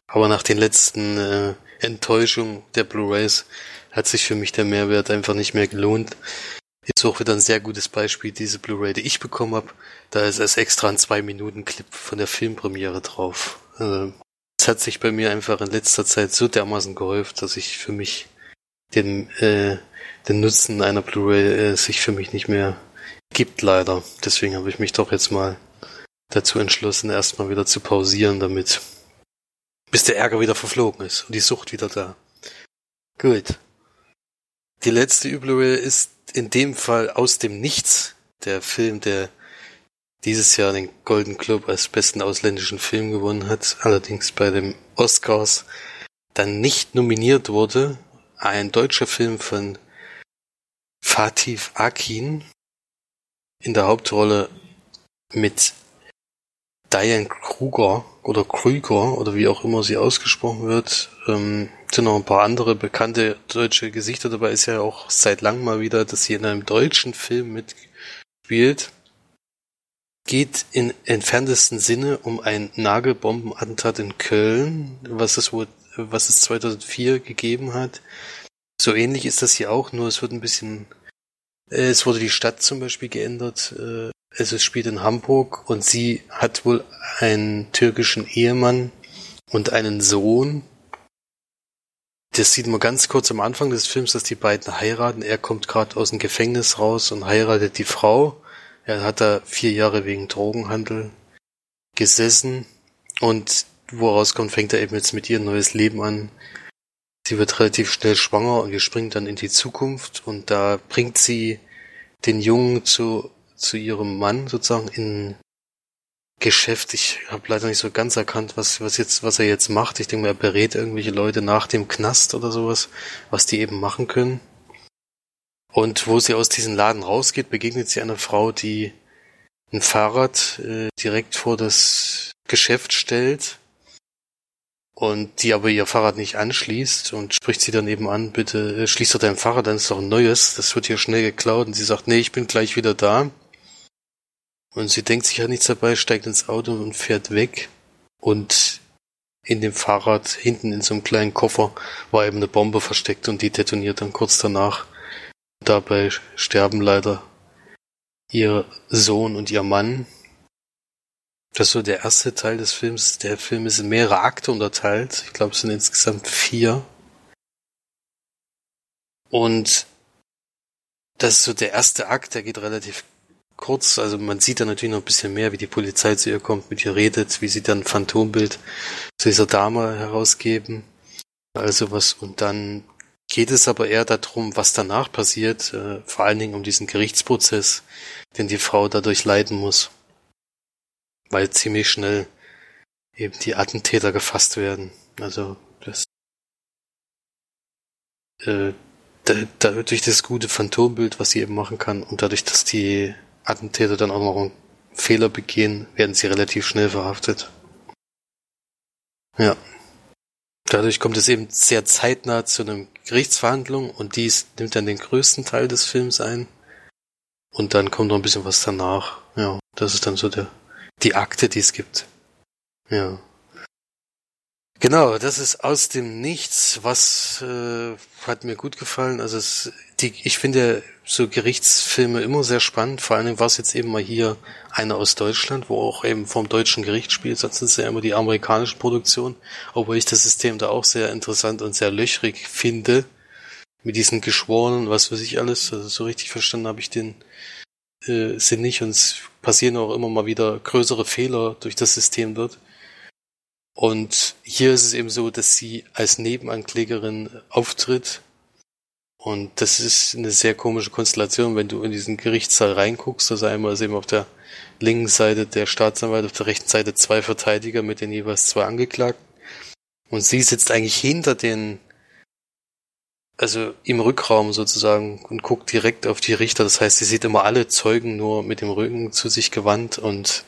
Aber nach den letzten äh, Enttäuschungen der Blu-rays hat sich für mich der Mehrwert einfach nicht mehr gelohnt. Ist auch wieder ein sehr gutes Beispiel, diese Blu-ray, die ich bekommen habe. Da ist als extra ein zwei Minuten Clip von der Filmpremiere drauf. Also, es hat sich bei mir einfach in letzter Zeit so dermaßen gehäuft, dass ich für mich den, äh, den Nutzen einer Blu-ray äh, sich für mich nicht mehr gibt, leider. Deswegen habe ich mich doch jetzt mal dazu entschlossen, erstmal wieder zu pausieren, damit bis der Ärger wieder verflogen ist und die Sucht wieder da. Gut. Die letzte Ü-Blu-ray ist in dem Fall aus dem Nichts der Film, der dieses Jahr den Golden Globe als besten ausländischen Film gewonnen hat, allerdings bei den Oscars dann nicht nominiert wurde. Ein deutscher Film von Fatih Akin in der Hauptrolle mit Diane Kruger oder Krüger oder wie auch immer sie ausgesprochen wird. Ähm, sind noch ein paar andere bekannte deutsche Gesichter dabei. Ist ja auch seit langem mal wieder, dass sie in einem deutschen Film mitspielt. geht in entferntesten Sinne um ein Nagelbombenattentat in Köln, was es wohl, was es 2004 gegeben hat. So ähnlich ist das hier auch, nur es wird ein bisschen, äh, es wurde die Stadt zum Beispiel geändert. Äh, es spielt in Hamburg und sie hat wohl einen türkischen Ehemann und einen Sohn. Das sieht man ganz kurz am Anfang des Films, dass die beiden heiraten. Er kommt gerade aus dem Gefängnis raus und heiratet die Frau. Er hat da vier Jahre wegen Drogenhandel gesessen und woraus kommt, fängt er eben jetzt mit ihr ein neues Leben an. Sie wird relativ schnell schwanger und wir springen dann in die Zukunft und da bringt sie den Jungen zu, zu ihrem Mann sozusagen in Geschäft. Ich habe leider nicht so ganz erkannt, was, was jetzt, was er jetzt macht. Ich denke mal, er berät irgendwelche Leute nach dem Knast oder sowas, was die eben machen können. Und wo sie aus diesem Laden rausgeht, begegnet sie einer Frau, die ein Fahrrad äh, direkt vor das Geschäft stellt und die aber ihr Fahrrad nicht anschließt und spricht sie daneben an, bitte äh, schließ doch dein Fahrrad dann ist doch ein neues, das wird hier schnell geklaut und sie sagt, nee, ich bin gleich wieder da. Und sie denkt sich ja nichts dabei, steigt ins Auto und fährt weg und in dem Fahrrad hinten in so einem kleinen Koffer war eben eine Bombe versteckt und die detoniert dann kurz danach. Dabei sterben leider ihr Sohn und ihr Mann. Das ist so der erste Teil des Films. Der Film ist in mehrere Akte unterteilt. Ich glaube, es sind insgesamt vier. Und das ist so der erste Akt, der geht relativ kurz. Also man sieht da natürlich noch ein bisschen mehr, wie die Polizei zu ihr kommt, mit ihr redet, wie sie dann ein Phantombild zu dieser Dame herausgeben. Also was, und dann geht es aber eher darum, was danach passiert, äh, vor allen Dingen um diesen Gerichtsprozess, den die Frau dadurch leiden muss. Weil ziemlich schnell eben die Attentäter gefasst werden. Also das äh, da, da, durch das gute Phantombild, was sie eben machen kann, und dadurch, dass die Attentäter dann auch noch einen Fehler begehen, werden sie relativ schnell verhaftet. Ja. Dadurch kommt es eben sehr zeitnah zu einer Gerichtsverhandlung und dies nimmt dann den größten Teil des Films ein. Und dann kommt noch ein bisschen was danach. Ja, das ist dann so der, die Akte, die es gibt. Ja. Genau, das ist aus dem Nichts. Was äh, hat mir gut gefallen? Also es, die, ich finde so Gerichtsfilme immer sehr spannend. Vor allen Dingen war es jetzt eben mal hier einer aus Deutschland, wo auch eben vom deutschen Gericht spielt. Sonst sind es ja immer die amerikanischen Produktionen. Obwohl ich das System da auch sehr interessant und sehr löchrig finde. Mit diesen Geschworenen, was weiß ich alles. Also so richtig verstanden habe ich den äh, Sinn nicht. Und es passieren auch immer mal wieder größere Fehler durch das System dort. Und hier ist es eben so, dass sie als Nebenanklägerin auftritt. Und das ist eine sehr komische Konstellation, wenn du in diesen Gerichtssaal reinguckst. Also einmal ist eben auf der linken Seite der Staatsanwalt, auf der rechten Seite zwei Verteidiger mit den jeweils zwei Angeklagten. Und sie sitzt eigentlich hinter den, also im Rückraum sozusagen und guckt direkt auf die Richter. Das heißt, sie sieht immer alle Zeugen nur mit dem Rücken zu sich gewandt und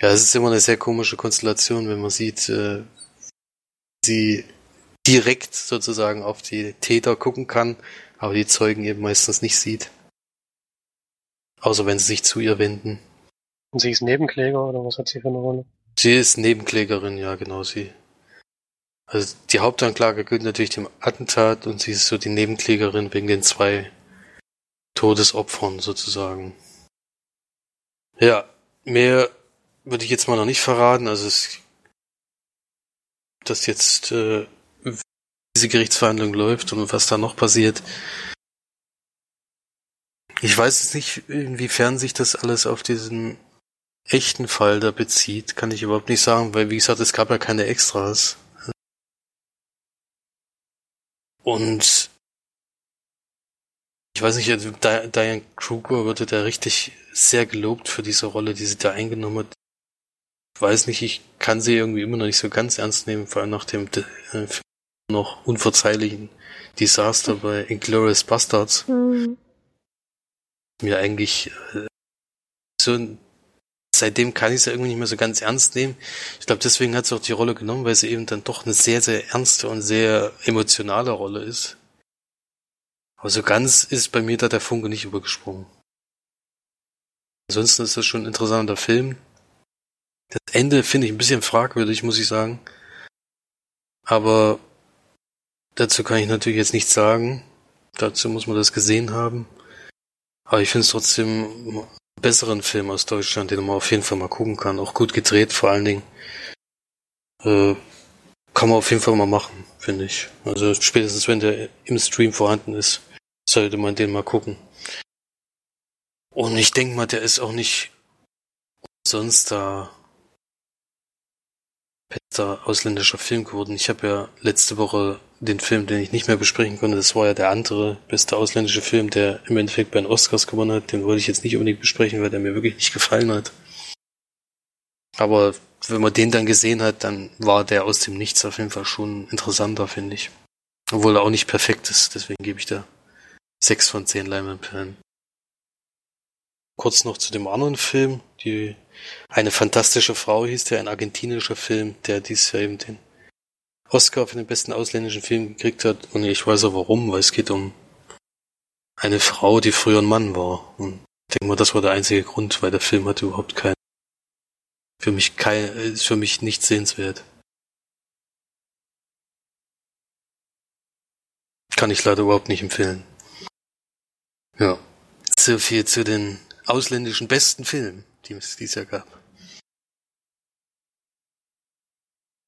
ja, es ist immer eine sehr komische Konstellation, wenn man sieht, äh, sie direkt sozusagen auf die Täter gucken kann, aber die Zeugen eben meistens nicht sieht. Außer wenn sie sich zu ihr wenden. Und sie ist Nebenkläger oder was hat sie für eine Rolle? Sie ist Nebenklägerin, ja, genau sie. Also die Hauptanklage gilt natürlich dem Attentat und sie ist so die Nebenklägerin wegen den zwei Todesopfern sozusagen. Ja, mehr würde ich jetzt mal noch nicht verraten. Also es, dass jetzt äh, diese Gerichtsverhandlung läuft und was da noch passiert. Ich weiß jetzt nicht, inwiefern sich das alles auf diesen echten Fall da bezieht, kann ich überhaupt nicht sagen, weil wie gesagt, es gab ja keine Extras. Und ich weiß nicht, also Diane Kruger wurde da richtig sehr gelobt für diese Rolle, die sie da eingenommen hat weiß nicht, ich kann sie irgendwie immer noch nicht so ganz ernst nehmen, vor allem nach dem äh, noch unverzeihlichen Desaster bei Inglourious Bastards. Mhm. Mir eigentlich äh, so seitdem kann ich sie irgendwie nicht mehr so ganz ernst nehmen. Ich glaube, deswegen hat sie auch die Rolle genommen, weil sie eben dann doch eine sehr, sehr ernste und sehr emotionale Rolle ist. Aber so ganz ist bei mir da der Funke nicht übergesprungen. Ansonsten ist das schon ein interessanter Film. Das Ende finde ich ein bisschen fragwürdig, muss ich sagen. Aber dazu kann ich natürlich jetzt nichts sagen. Dazu muss man das gesehen haben. Aber ich finde es trotzdem einen besseren Film aus Deutschland, den man auf jeden Fall mal gucken kann. Auch gut gedreht vor allen Dingen. Äh, kann man auf jeden Fall mal machen, finde ich. Also spätestens wenn der im Stream vorhanden ist, sollte man den mal gucken. Und ich denke mal, der ist auch nicht sonst da bester ausländischer Film geworden. Ich habe ja letzte Woche den Film, den ich nicht mehr besprechen konnte, das war ja der andere beste ausländische Film, der im Endeffekt bei den Oscars gewonnen hat. Den wollte ich jetzt nicht unbedingt besprechen, weil der mir wirklich nicht gefallen hat. Aber wenn man den dann gesehen hat, dann war der aus dem Nichts auf jeden Fall schon interessanter, finde ich. Obwohl er auch nicht perfekt ist, deswegen gebe ich da sechs von zehn Leinwandperlen. Kurz noch zu dem anderen Film, die eine fantastische Frau hieß der, ein argentinischer Film, der dieses Jahr eben den Oscar für den besten ausländischen Film gekriegt hat. Und ich weiß auch warum, weil es geht um eine Frau, die früher ein Mann war. Und ich denke mal, das war der einzige Grund, weil der Film hat überhaupt keinen, für mich kein, ist für mich nicht sehenswert. Kann ich leider überhaupt nicht empfehlen. Ja. So viel zu den ausländischen besten Filmen, die es dieses Jahr gab.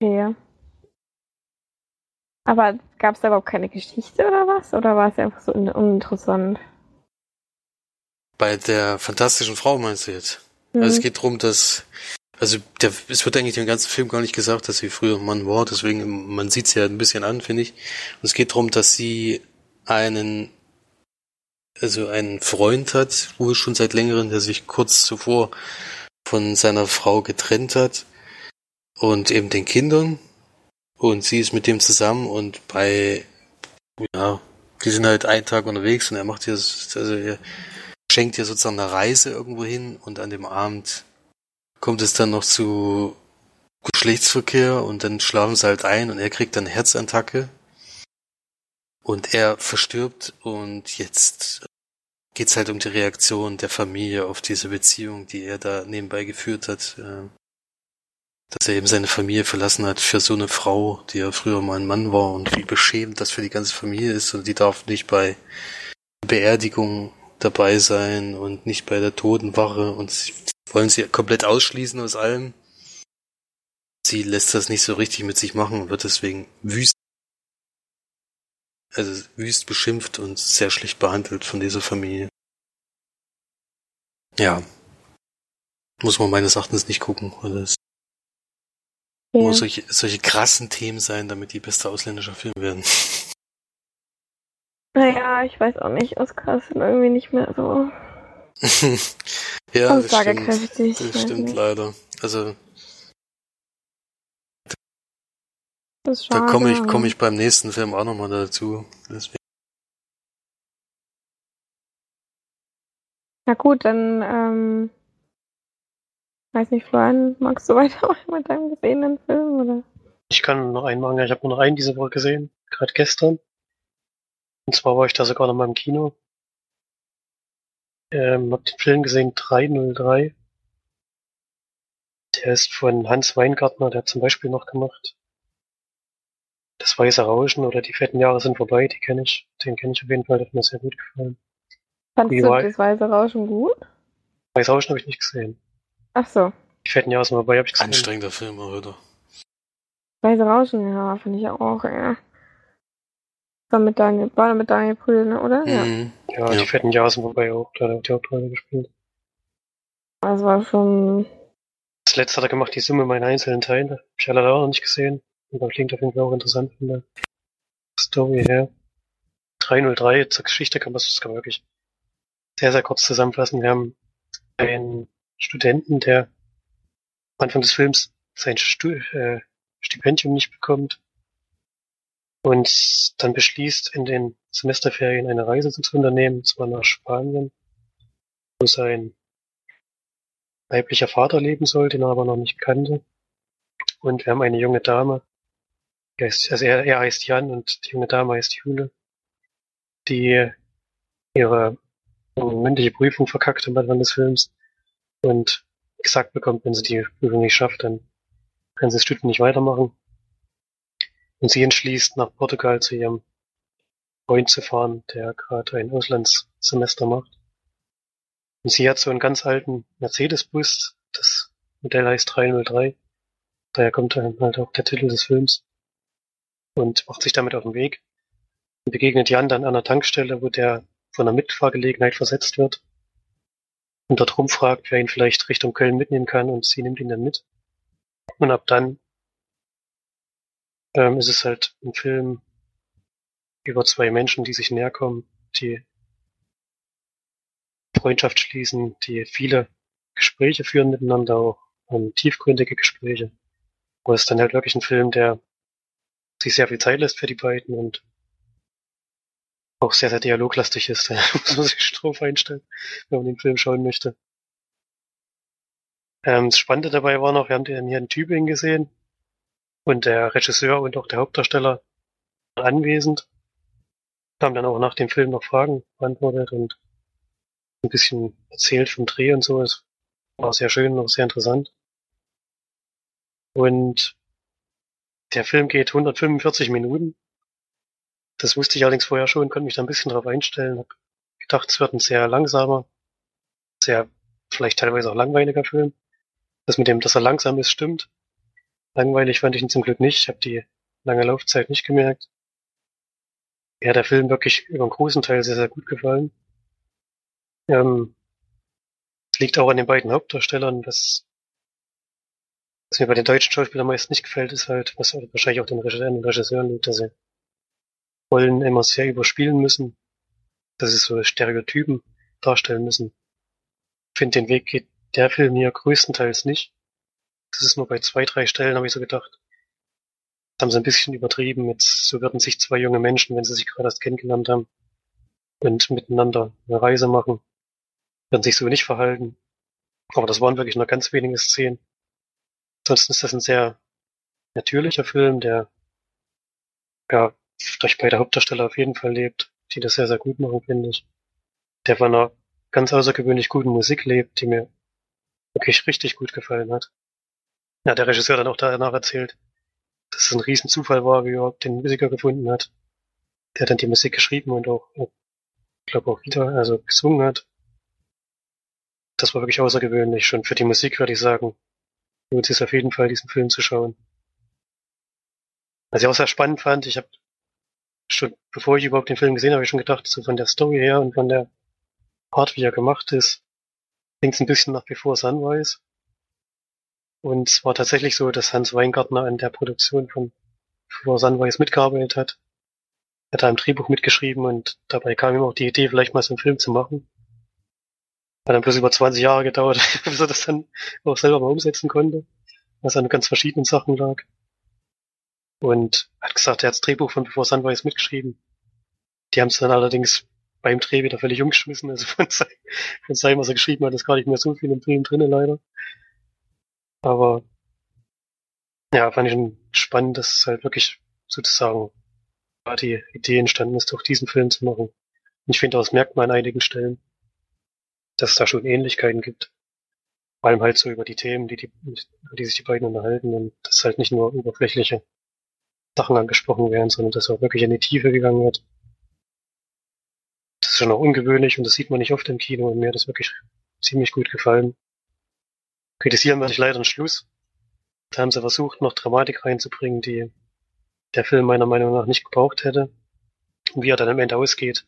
Okay. Aber gab es da überhaupt keine Geschichte oder was? Oder war es einfach so un uninteressant? Bei der fantastischen Frau meinst du jetzt? Mhm. Also es geht darum, dass also der, es wird eigentlich im ganzen Film gar nicht gesagt, dass sie früher ein Mann war, deswegen man sieht sie ja ein bisschen an, finde ich. Und es geht darum, dass sie einen also einen Freund hat, wohl schon seit längerem, der sich kurz zuvor von seiner Frau getrennt hat und eben den Kindern. Und sie ist mit dem zusammen und bei ja, die sind halt einen Tag unterwegs und er macht ihr also er schenkt ihr sozusagen eine Reise irgendwo hin und an dem Abend kommt es dann noch zu Geschlechtsverkehr und dann schlafen sie halt ein und er kriegt dann Herzattacke. Und er verstirbt und jetzt geht's halt um die Reaktion der Familie auf diese Beziehung, die er da nebenbei geführt hat. Äh, dass er eben seine Familie verlassen hat für so eine Frau, die ja früher mal ein Mann war und wie beschämend das für die ganze Familie ist und die darf nicht bei Beerdigung dabei sein und nicht bei der Totenwache und sie wollen sie komplett ausschließen aus allem. Sie lässt das nicht so richtig mit sich machen und wird deswegen wüst also wüst beschimpft und sehr schlecht behandelt von dieser Familie. Ja. Muss man meines Erachtens nicht gucken. Weil es ja. muss solche, solche krassen Themen sein, damit die beste ausländische Film werden. [laughs] Naja, ich weiß auch nicht. Oscars sind irgendwie nicht mehr so. [laughs] ja, das stimmt, das stimmt leider. Also da komme ich, komm ich beim nächsten Film auch nochmal dazu. Deswegen. Na gut, dann, ähm, weiß nicht, Florian, magst du [laughs] weitermachen mit deinem gesehenen Film, oder? Ich kann noch einen machen, ich habe nur noch einen diese Woche gesehen, gerade gestern. Und zwar war ich da sogar noch mal im Kino. Ähm, hab den Film gesehen 303. Der ist von Hans Weingartner, der hat zum Beispiel noch gemacht das Weiße Rauschen oder Die fetten Jahre sind vorbei, die kenne ich. Den kenne ich auf jeden Fall, der hat mir sehr gut gefallen. Fandest Wie du war... das Weiße Rauschen gut? Weiße Rauschen habe ich nicht gesehen. Ach so. Die fetten Jahre sind vorbei, habe ich gesehen. Anstrengender Film, oder? Weiße Rauschen, ja, finde ich auch, ja. War mit Daniel, war mit Daniel Brühl, ne, oder? Mhm. Ja. ja, die fetten Jahre sind vorbei auch, da hat er die Hauptrolle gespielt. Das war schon. Das letzte hat er gemacht, die Summe meiner einzelnen Teile. Hab ich alle auch noch nicht gesehen. Aber klingt auf jeden Fall auch interessant von der Story her. 303 zur Geschichte kann man das kann man wirklich sehr, sehr kurz zusammenfassen. Wir haben einen Studenten, der am Anfang des Films sein Stu äh, Stipendium nicht bekommt und dann beschließt, in den Semesterferien eine Reise zu unternehmen, und zwar nach Spanien, wo sein weiblicher Vater leben soll, den er aber noch nicht kannte. Und wir haben eine junge Dame, also er, er heißt Jan und die junge Dame heißt Jule, die ihre mündliche Prüfung verkackt am Anfang des Films und gesagt bekommt, wenn sie die Prüfung nicht schafft, dann kann sie das Studium nicht weitermachen. Und sie entschließt, nach Portugal zu ihrem Freund zu fahren, der gerade ein Auslandssemester macht. Und sie hat so einen ganz alten Mercedes-Bus, das Modell heißt 303. Daher kommt dann halt auch der Titel des Films. Und macht sich damit auf den Weg. Und begegnet Jan dann an einer Tankstelle, wo der von einer Mitfahrgelegenheit versetzt wird. Und dort rumfragt, wer ihn vielleicht Richtung Köln mitnehmen kann und sie nimmt ihn dann mit. Und ab dann ähm, ist es halt ein Film über zwei Menschen, die sich näher kommen, die Freundschaft schließen, die viele Gespräche führen miteinander, auch um, tiefgründige Gespräche. Aber es dann halt wirklich ein Film, der sich sehr viel Zeit lässt für die beiden und auch sehr, sehr dialoglastig ist. [laughs] Da muss man sich drauf einstellen, wenn man den Film schauen möchte. Ähm, das Spannende dabei war noch, wir haben den hier in Tübingen gesehen und der Regisseur und auch der Hauptdarsteller waren anwesend, haben dann auch nach dem Film noch Fragen beantwortet und ein bisschen erzählt vom Dreh und so. Es war sehr schön und sehr interessant. Und der Film geht 145 Minuten. Das wusste ich allerdings vorher schon, konnte mich da ein bisschen drauf einstellen. Hab gedacht, es wird ein sehr langsamer, sehr vielleicht teilweise auch langweiliger Film. Das mit dem, dass er langsam ist, stimmt. Langweilig fand ich ihn zum Glück nicht. Ich habe die lange Laufzeit nicht gemerkt. Hat der Film wirklich über einen großen Teil sehr, sehr gut gefallen. Ähm, liegt auch an den beiden Hauptdarstellern. Was, was mir bei den deutschen Schauspielern meist nicht gefällt, ist halt, was wahrscheinlich auch den Regisseuren liegt, dass sie Rollen immer sehr überspielen müssen, dass sie so Stereotypen darstellen müssen. Ich finde, den Weg geht der Film hier größtenteils nicht. Das ist nur bei zwei, drei Stellen, habe ich so gedacht. Das haben sie ein bisschen übertrieben. Mit, so würden sich zwei junge Menschen, wenn sie sich gerade erst kennengelernt haben und miteinander eine Reise machen, werden sich so nicht verhalten. Aber das waren wirklich nur ganz wenige Szenen. Ansonsten ist das ein sehr natürlicher Film, der ja durch beide Hauptdarsteller auf jeden Fall lebt, die das sehr, sehr gut machen, finde ich. Der von einer ganz außergewöhnlich guten Musik lebt, die mir wirklich richtig gut gefallen hat. Ja, der Regisseur dann auch danach erzählt, dass es ein Riesenzufall war, wie er überhaupt den Musiker gefunden hat. Der dann die Musik geschrieben und auch, ich glaube auch wieder, also gesungen hat das war wirklich außergewöhnlich. Schon für die Musik würde ich sagen, lohnt es auf jeden Fall, diesen Film zu schauen. Was ich auch sehr spannend fand, ich habe schon, bevor ich überhaupt den Film gesehen habe, ich schon gedacht, so von der Story her und von der Art, wie er gemacht ist, klingt es ein bisschen nach Before Sunrise. Und es war tatsächlich so, dass Hans Weingartner an der Produktion von Before Sunrise mitgearbeitet hat. Er hat da ein Drehbuch mitgeschrieben und dabei kam ihm auch die Idee, vielleicht mal so einen Film zu machen. Hat dann bloß über 20 Jahre gedauert, [laughs] bis er das dann auch selber mal umsetzen konnte, was an ganz verschiedenen Sachen lag. Und hat gesagt, er hat das Drehbuch von Before Sunrise mitgeschrieben. Die haben es dann allerdings beim Dreh wieder völlig umgeschmissen. Also von, sein, von seinem, was er geschrieben hat, ist gar nicht mehr so viel im Film drinnen, leider. Aber ja, fand ich spannend, dass es halt wirklich sozusagen die Idee entstanden ist, auch diesen Film zu machen. Und ich finde, das merkt man an einigen Stellen dass es da schon Ähnlichkeiten gibt. Vor allem halt so über die Themen, die, die, die sich die beiden unterhalten und dass halt nicht nur oberflächliche Sachen angesprochen werden, sondern dass auch wirklich in die Tiefe gegangen wird. Das ist schon auch ungewöhnlich und das sieht man nicht oft im Kino und mir hat das wirklich ziemlich gut gefallen. Kritisieren werde ich leider einen Schluss. Da haben sie versucht, noch Dramatik reinzubringen, die der Film meiner Meinung nach nicht gebraucht hätte. Und wie er dann am Ende ausgeht,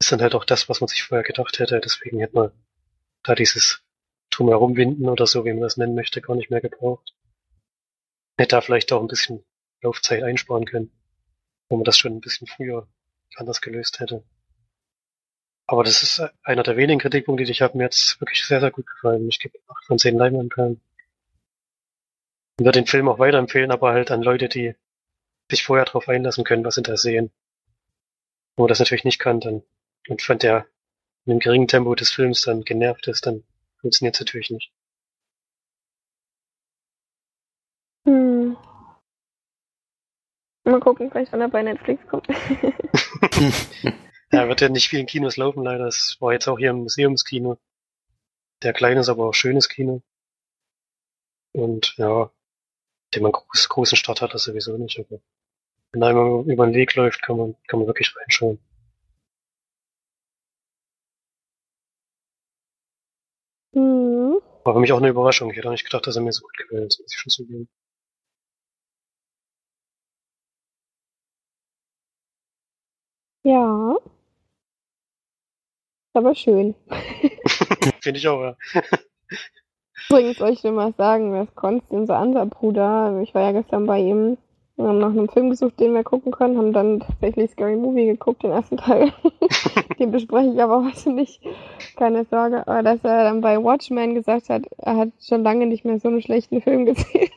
ist dann halt auch das, was man sich vorher gedacht hätte. Deswegen hätte man da dieses drumherum winden oder so, wie man das nennen möchte, gar nicht mehr gebraucht. Hätte da vielleicht auch ein bisschen Laufzeit einsparen können, wenn man das schon ein bisschen früher anders gelöst hätte. Aber das ist einer der wenigen Kritikpunkte, die ich habe. Mir jetzt wirklich sehr, sehr gut gefallen. Ich gebe 8 von 10 Leinwandperlen. Und würde den Film auch weiterempfehlen, aber halt an Leute, die sich vorher darauf einlassen können, was sie da sehen. Wo man das natürlich nicht kann, dann und von der mit dem geringen Tempo des Films dann genervt ist, dann funktioniert es natürlich nicht. Hm. Mal gucken, vielleicht wann er bei Netflix kommt. [laughs] ja, wird ja nicht viel in Kinos laufen, leider. Das war jetzt auch hier im Museumskino. der kleine ist aber auch schönes Kino. Und ja, den man groß, großen Start hat, das sowieso nicht, aber wenn einmal über den Weg läuft, kann man, kann man wirklich reinschauen. War für mich auch eine Überraschung. Ich hätte auch nicht gedacht, dass er mir so gut gefällt, muss ich schon zugeben. Ja. Aber schön. [laughs] Finde ich auch, ja. Übrigens soll ich dir mal sagen, dass Konstantin, unser anderer Bruder, ich war ja gestern bei ihm, wir haben nach einem Film gesucht, den wir gucken können, haben dann tatsächlich Scary Movie geguckt, den ersten Teil. [laughs] den bespreche ich aber heute nicht. Keine Sorge. Aber dass er dann bei Watchmen gesagt hat, er hat schon lange nicht mehr so einen schlechten Film gesehen.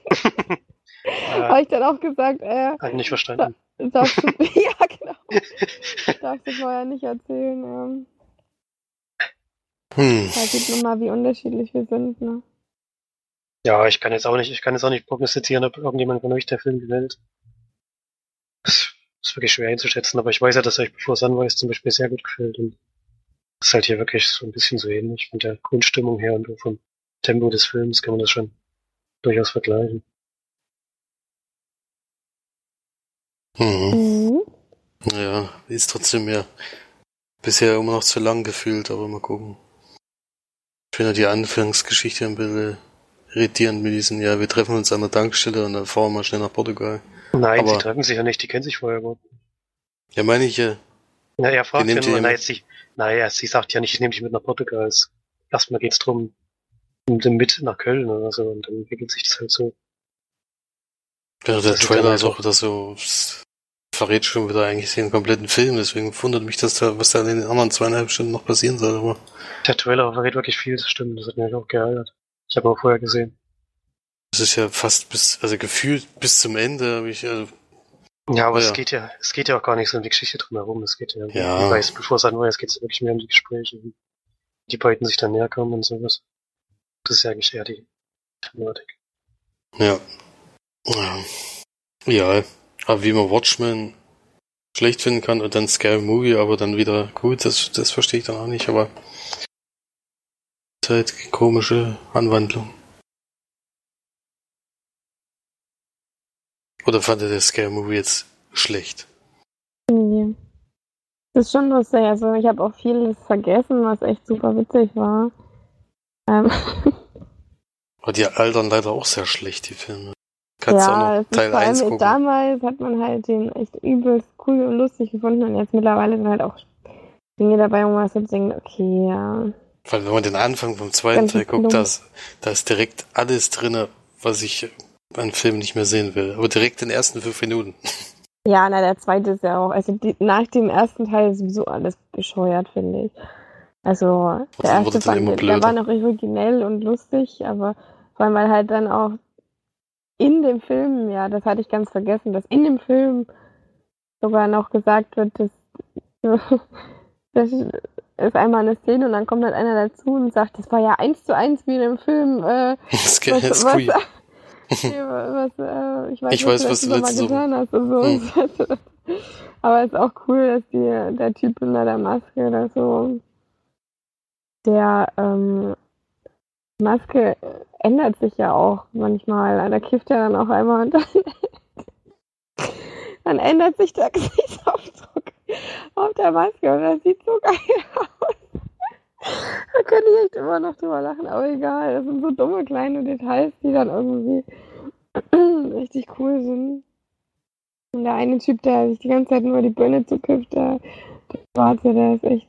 Habe ich dann auch gesagt, äh, Hab ich nicht verstanden. darfst du, [laughs] [laughs] ja genau, darfst du vorher nicht erzählen. Ähm, Hm. da sieht man mal, wie unterschiedlich wir sind. Ne? Ja, ich kann jetzt auch nicht, ich kann jetzt auch nicht prognostizieren, ob irgendjemand von euch der Film gefällt. Das ist wirklich schwer einzuschätzen, aber ich weiß ja, dass euch bevor Sunrise zum Beispiel sehr gut gefällt und das ist halt hier wirklich so ein bisschen so ähnlich von der Grundstimmung her und vom Tempo des Films kann man das schon durchaus vergleichen. Mhm. Mhm. Ja, ist trotzdem ja bisher immer noch zu lang gefühlt, aber mal gucken. Ich finde die Anfangsgeschichte ein bisschen irritierend mit diesen, ja, wir treffen uns an der Tankstelle und dann fahren wir mal schnell nach Portugal. Nein, Aber- sie treffen sich ja nicht, die kennen sich vorher gut. Ja, meine ich ja. Na, er fragt ja nur, mit? sie, naja, sie sagt ja nicht, ich nehme dich mit nach Portugal. Erstmal geht's drum, mit nach Köln oder so und dann entwickelt sich das halt so. Ja, der Das Trailer ist auch wieder so, verrät schon wieder eigentlich den kompletten Film, deswegen wundert mich, dass da, was da in den anderen zweieinhalb Stunden noch passieren soll, aber Der Trailer verrät wirklich viel, das stimmt, das hat mich auch geärgert. Ich habe auch vorher gesehen. es ist ja fast bis, also gefühlt bis zum Ende habe ich, also, Ja, aber Ja. es geht ja, es geht ja auch gar nicht so um die Geschichte drumherum. Es geht ja, Ja. ich weiß, bevor es anweißt, geht es wirklich mehr um die Gespräche, wie die beiden sich dann näher kommen und sowas. Das ist ja eigentlich eher die Thematik. ja. Ja. Aber wie man Watchmen schlecht finden kann und dann Scary Movie, aber dann wieder gut, das, das verstehe ich dann auch nicht, aber komische Anwandlung. Oder fand ihr der Scary Movie jetzt schlecht? Nee. Das ist schon lustig. Also ich habe auch vieles vergessen, was echt super witzig war. Ähm, Aber die altern leider auch sehr schlecht, die Filme. Kannst ja, auch noch Teil vor 1 allem gucken. damals hat man halt den echt übelst cool und lustig gefunden und jetzt mittlerweile sind halt auch Dinge dabei, wo man so denkt, okay, ja. Weil wenn man den Anfang vom zweiten Teil guckt, da ist, da ist direkt alles drinne, was ich an Filmen nicht mehr sehen will. Aber direkt in den ersten fünf Minuten. [laughs] Ja, na, der zweite ist ja auch, also die, nach dem ersten Teil ist sowieso alles bescheuert, finde ich. Also, der erste fand, der war noch originell und lustig, aber vor allem, weil halt dann auch in dem Film, ja, das hatte ich ganz vergessen, dass in dem Film sogar noch gesagt wird, dass, [laughs] das ist einmal eine Szene und dann kommt halt einer dazu und sagt, das war ja eins zu eins wie in dem Film, äh, [laughs] Das was, was, [laughs] was, äh, ich weiß, Ich weiß, was du du letztes letzte Mal getan hast. So. [laughs] Aber es ist auch cool, dass die, der Typ unter der Maske oder so, der ähm, Maske ändert sich ja auch manchmal. Da kifft er dann auch einmal und dann, dann ändert sich der Gesichtsausdruck auf der Maske und das sieht so [laughs] geil aus. Da könnte ich echt immer noch drüber lachen, aber egal. Das sind so dumme kleine Details, die dann irgendwie [clears throat] richtig cool sind. Und der eine Typ, der sich die ganze Zeit nur die Birne zukifft, der, der Schwarze, der ist echt,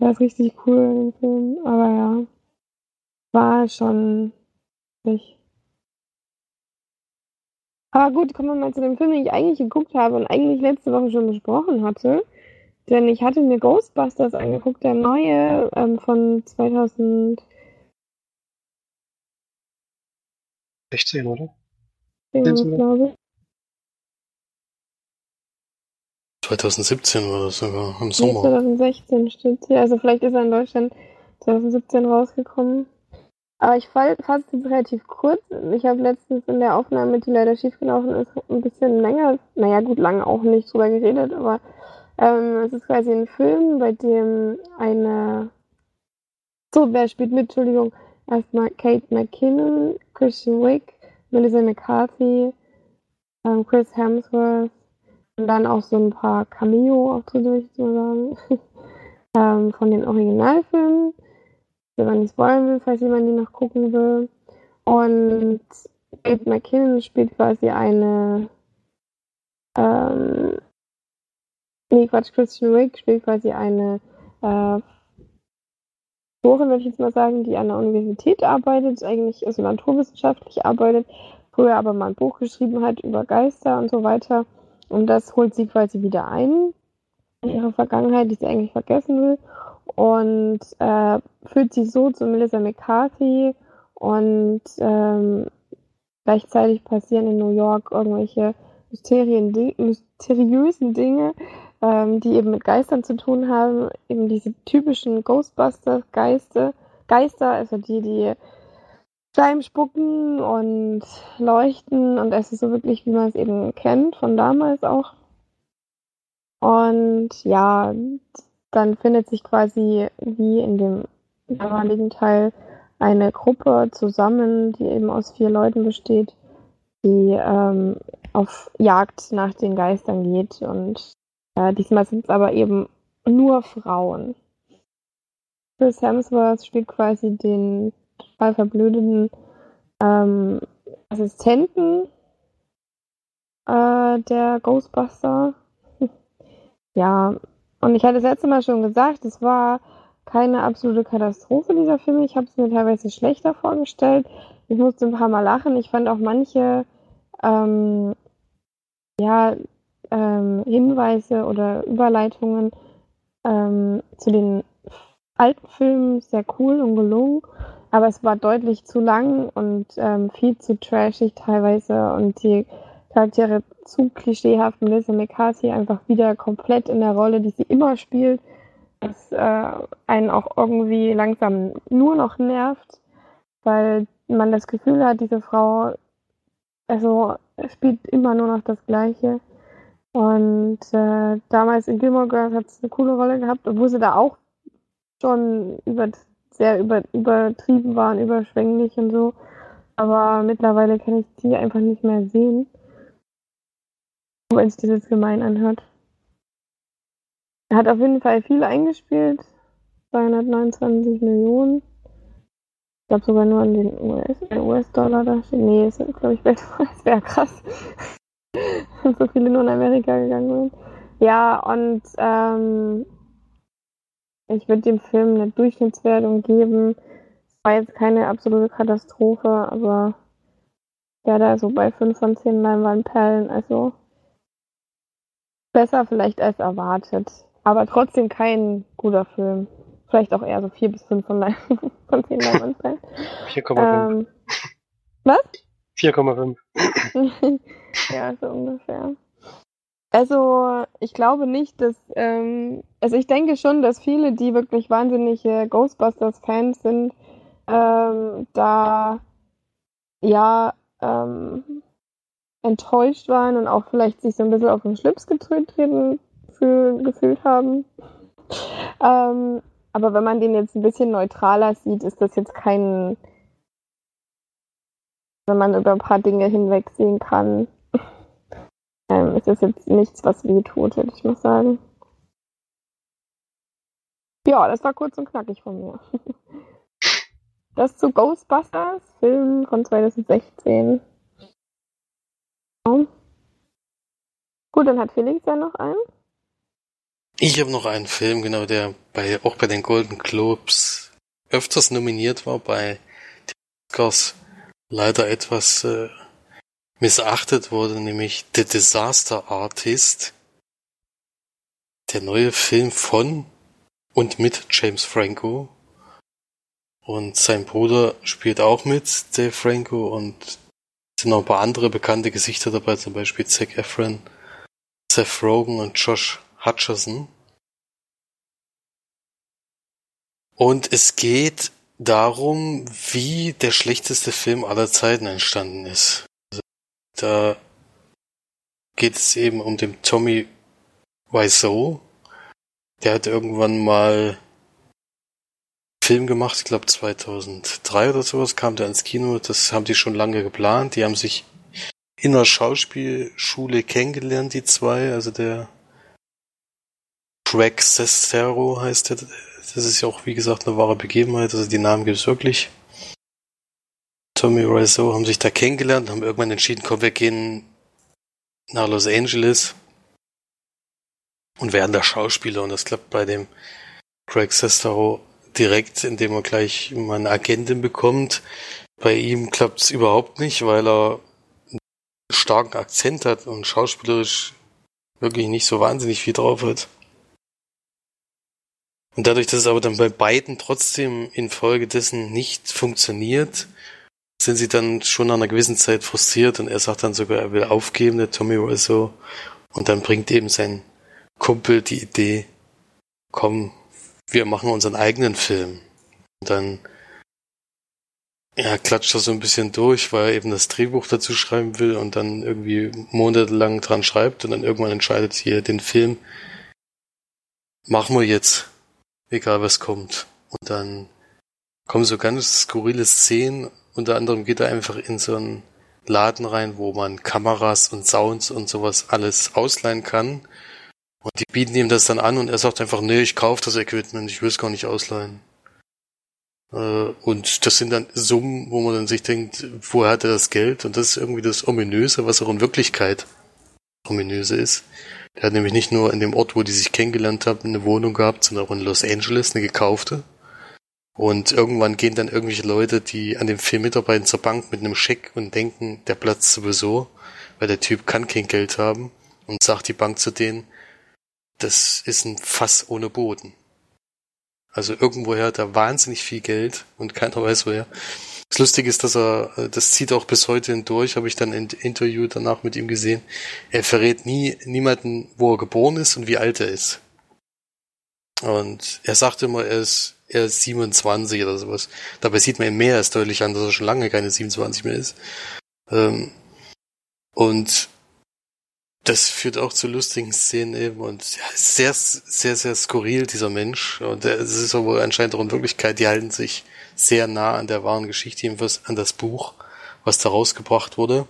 der ist richtig cool in dem Film. Aber ja, war schon nicht. Aber gut, kommen wir mal zu dem Film, den ich eigentlich geguckt habe und eigentlich letzte Woche schon besprochen hatte. Denn ich hatte mir Ghostbusters angeguckt, der neue ähm, von 2000. 16, oder? Irgendwas, glaube ich. 2017 war das sogar, im Sommer. 2016 steht hier. Also vielleicht ist er in Deutschland 2017 rausgekommen. Aber ich fasse es relativ kurz. Ich habe letztens in der Aufnahme, die leider schiefgelaufen ist, ein bisschen länger, naja gut, lange auch nicht drüber geredet, aber ähm, es ist quasi ein Film, bei dem eine So, wer spielt mit? Entschuldigung. Erstmal Kate McKinnon, Christian Wick, Melissa McCarthy, ähm, Chris Hemsworth und dann auch so ein paar Cameo-Auftritte, würde ich [laughs] ähm, von den Originalfilmen, wenn man nicht spoilern will, falls jemand die noch gucken will. Und Kate McKinnon spielt quasi eine ähm, nee, Quatsch, Christian Wick spielt quasi eine äh, Autorin, würde ich jetzt mal sagen, die an der Universität arbeitet, eigentlich also naturwissenschaftlich arbeitet, früher aber mal ein Buch geschrieben hat über Geister und so weiter. Und das holt sie quasi wieder ein in ihre Vergangenheit, die sie eigentlich vergessen will. Und äh, führt sie so zu Melissa McCarthy und ähm, gleichzeitig passieren in New York irgendwelche Mysterien, mysteriösen Dinge, ähm, die eben mit Geistern zu tun haben. Eben diese typischen Ghostbusters-Geister, Geister, also die, die Schleim spucken und leuchten und es ist so wirklich, wie man es eben kennt, von damals auch. Und ja, dann findet sich quasi wie in dem damaligen Teil eine Gruppe zusammen, die eben aus vier Leuten besteht, die ähm, auf Jagd nach den Geistern geht. Und äh, diesmal sind es aber eben nur Frauen. Chris Hemsworth spielt quasi den total verblödeten ähm, Assistenten äh, der Ghostbuster. [laughs] ja, und ich hatte das letzte Mal schon gesagt, es war keine absolute Katastrophe, dieser Film. Ich habe es mir teilweise schlechter vorgestellt. Ich musste ein paar Mal lachen. Ich fand auch manche ähm, ja, ähm, Hinweise oder Überleitungen ähm, zu den alten Filmen sehr cool und gelungen. Aber es war deutlich zu lang und ähm, viel zu trashig teilweise und die Charaktere zu klischeehaft. Melissa McCarthy einfach wieder komplett in der Rolle, die sie immer spielt, was äh, einen auch irgendwie langsam nur noch nervt, weil man das Gefühl hat, diese Frau also spielt immer nur noch das Gleiche. Und äh, damals in Gilmore Girls hat es eine coole Rolle gehabt, obwohl sie da auch schon über, sehr über, übertrieben waren, überschwänglich und so. Aber mittlerweile kann ich sie einfach nicht mehr sehen wenn sich dieses gemein anhört. Er hat auf jeden Fall viel eingespielt. 229 Millionen. Ich glaube sogar nur an den US-Dollar US da steht. Nee, ist glaube ich weltweit. Das [laughs] wäre krass. Wenn [laughs] so viele nur in Amerika gegangen sind. Ja, und ähm, ich würde dem Film eine Durchschnittswertung geben. Es war jetzt keine absolute Katastrophe, aber ja, da so bei 5 von 10 Leinwandperlen, also besser vielleicht als erwartet. Aber trotzdem kein guter Film. Vielleicht auch eher so 4 bis 5 von, [laughs] von 10 Leinwandperlen. 4,5. Ähm, was? 4,5. [laughs] ja, so ungefähr. Also, ich glaube nicht, dass, ähm, also ich denke schon, dass viele, die wirklich wahnsinnige Ghostbusters-Fans sind, ähm, da ja ähm, enttäuscht waren und auch vielleicht sich so ein bisschen auf den Schlips getreten gefühlt haben. Ähm, aber wenn man den jetzt ein bisschen neutraler sieht, ist das jetzt kein, wenn man über ein paar Dinge hinwegsehen kann, [laughs] ähm, ist das jetzt nichts, was weh tut, würde ich mal sagen. Ja, das war kurz und knackig von mir. [laughs] Das zu Ghostbusters, Film von 2016. Gut, dann hat Felix ja noch einen. Ich habe noch einen Film, genau, der bei, auch bei den Golden Globes öfters nominiert war, bei den Oscars leider etwas äh, missachtet wurde, nämlich The Disaster Artist. Der neue Film von und mit James Franco. Und sein Bruder spielt auch mit, Dave Franco, und sind noch ein paar andere bekannte Gesichter dabei, zum Beispiel Zac Efron, Seth Rogen und Josh Hutcherson. Und es geht darum, wie der schlechteste Film aller Zeiten entstanden ist. Also, da geht es eben um den Tommy Wiseau. Der hat irgendwann mal Film gemacht, ich glaube 2003 oder sowas kam der ins Kino. Das haben die schon lange geplant. Die haben sich in der Schauspielschule kennengelernt, die zwei. Also der Craig Sestero heißt der. Das ist ja auch, wie gesagt, eine wahre Begebenheit. Also die Namen gibt es wirklich. Tommy Wiseau haben sich da kennengelernt, haben irgendwann entschieden, komm, wir gehen nach Los Angeles und werden da Schauspieler. Und das klappt bei dem Craig Sestero direkt, indem er gleich mal eine Agentin bekommt. Bei ihm klappt es überhaupt nicht, weil er einen starken Akzent hat und schauspielerisch wirklich nicht so wahnsinnig viel drauf hat. Und dadurch, dass es aber dann bei beiden trotzdem infolgedessen nicht funktioniert, sind sie dann schon nach einer gewissen Zeit frustriert und er sagt dann sogar, er will aufgeben, der Tommy Wiseau. Und dann bringt eben sein Kumpel die Idee, komm, wir machen unseren eigenen Film. Und dann ja, klatscht er so ein bisschen durch, weil er eben das Drehbuch dazu schreiben will und dann irgendwie monatelang dran schreibt und dann irgendwann entscheidet hier den Film machen wir jetzt, egal was kommt. Und dann kommen so ganz skurrile Szenen. Unter anderem geht er einfach in so einen Laden rein, wo man Kameras und Sounds und sowas alles ausleihen kann. Und die bieten ihm das dann an und er sagt einfach, nee, ich kaufe das Equipment, ich will es gar nicht ausleihen. Äh, und das sind dann Summen, wo man dann sich denkt, woher hat er das Geld? Und das ist irgendwie das Ominöse, was auch in Wirklichkeit ominöse ist. Der hat nämlich nicht nur in dem Ort, wo die sich kennengelernt haben, eine Wohnung gehabt, sondern auch in Los Angeles eine gekaufte. Und irgendwann gehen dann irgendwelche Leute, die an dem Film mitarbeiten, zur Bank mit einem Scheck und denken, der platzt sowieso, weil der Typ kann kein Geld haben und sagt die Bank zu denen, das ist ein Fass ohne Boden. Also irgendwoher hat er wahnsinnig viel Geld und keiner [laughs] weiß woher. Das Lustige ist, dass er, das zieht auch bis heute hindurch, habe ich dann ein Interview danach mit ihm gesehen. Er verrät nie niemanden, wo er geboren ist und wie alt er ist. Und er sagt immer, er ist, er ist 27 oder sowas. Dabei sieht man ihm mehr als deutlich an, dass er schon lange keine 27 mehr ist. Ähm, und das führt auch zu lustigen Szenen eben und ja, sehr, sehr, sehr skurril, dieser Mensch. Und es ist aber anscheinend auch in Wirklichkeit, die halten sich sehr nah an der wahren Geschichte, jedenfalls an das Buch, was da rausgebracht wurde.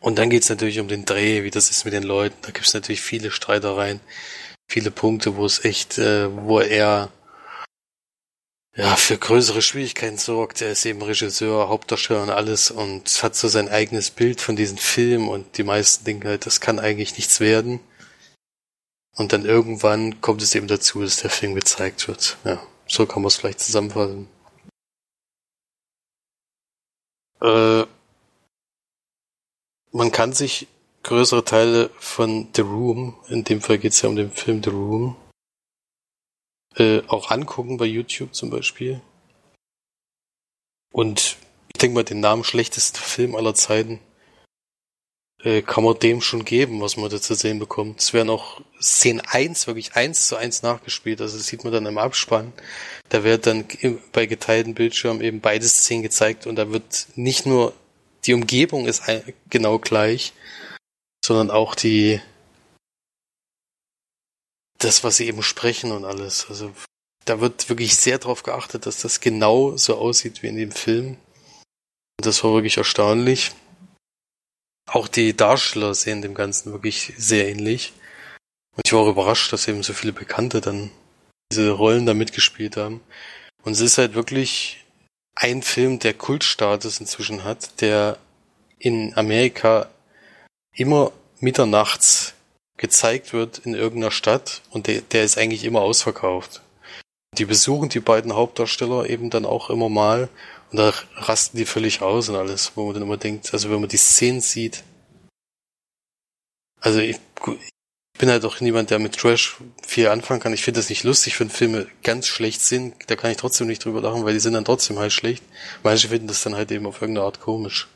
Und dann geht's natürlich um den Dreh, wie das ist mit den Leuten. Da gibt's natürlich viele Streitereien, viele Punkte, wo es echt, äh, wo er ja, für größere Schwierigkeiten sorgt. Er ist eben Regisseur, Hauptdarsteller und alles und hat so sein eigenes Bild von diesen Filmen und die meisten denken halt, das kann eigentlich nichts werden. Und dann irgendwann kommt es eben dazu, dass der Film gezeigt wird. Ja, so kann man es vielleicht zusammenfassen. Äh, man kann sich größere Teile von The Room, in dem Fall geht es ja um den Film The Room, äh, auch angucken bei YouTube zum Beispiel. Und ich denke mal, den Namen schlechtester Film aller Zeiten äh, kann man dem schon geben, was man da zu sehen bekommt. Es werden auch Szene 1, wirklich 1 zu 1 nachgespielt. Also das sieht man dann im Abspann. Da wird dann bei geteilten Bildschirmen eben beide Szenen gezeigt und da wird nicht nur die Umgebung ist genau gleich, sondern auch die das, was sie eben sprechen und alles. Also da wird wirklich sehr darauf geachtet, dass das genau so aussieht wie in dem Film. Und das war wirklich erstaunlich. Auch die Darsteller sehen dem Ganzen wirklich sehr ähnlich. Und ich war auch überrascht, dass eben so viele Bekannte dann diese Rollen da mitgespielt haben. Und es ist halt wirklich ein Film, der Kultstatus inzwischen hat, der in Amerika immer mitternachts gezeigt wird in irgendeiner Stadt und der, der ist eigentlich immer ausverkauft. Die besuchen die beiden Hauptdarsteller eben dann auch immer mal und da rasten die völlig aus und alles, wo man dann immer denkt, also wenn man die Szenen sieht. Also ich, ich bin halt auch niemand, der mit Trash viel anfangen kann. Ich finde das nicht lustig, wenn Filme ganz schlecht sind. Da kann ich trotzdem nicht drüber lachen, weil die sind dann trotzdem halt schlecht. Manche finden das dann halt eben auf irgendeine Art komisch.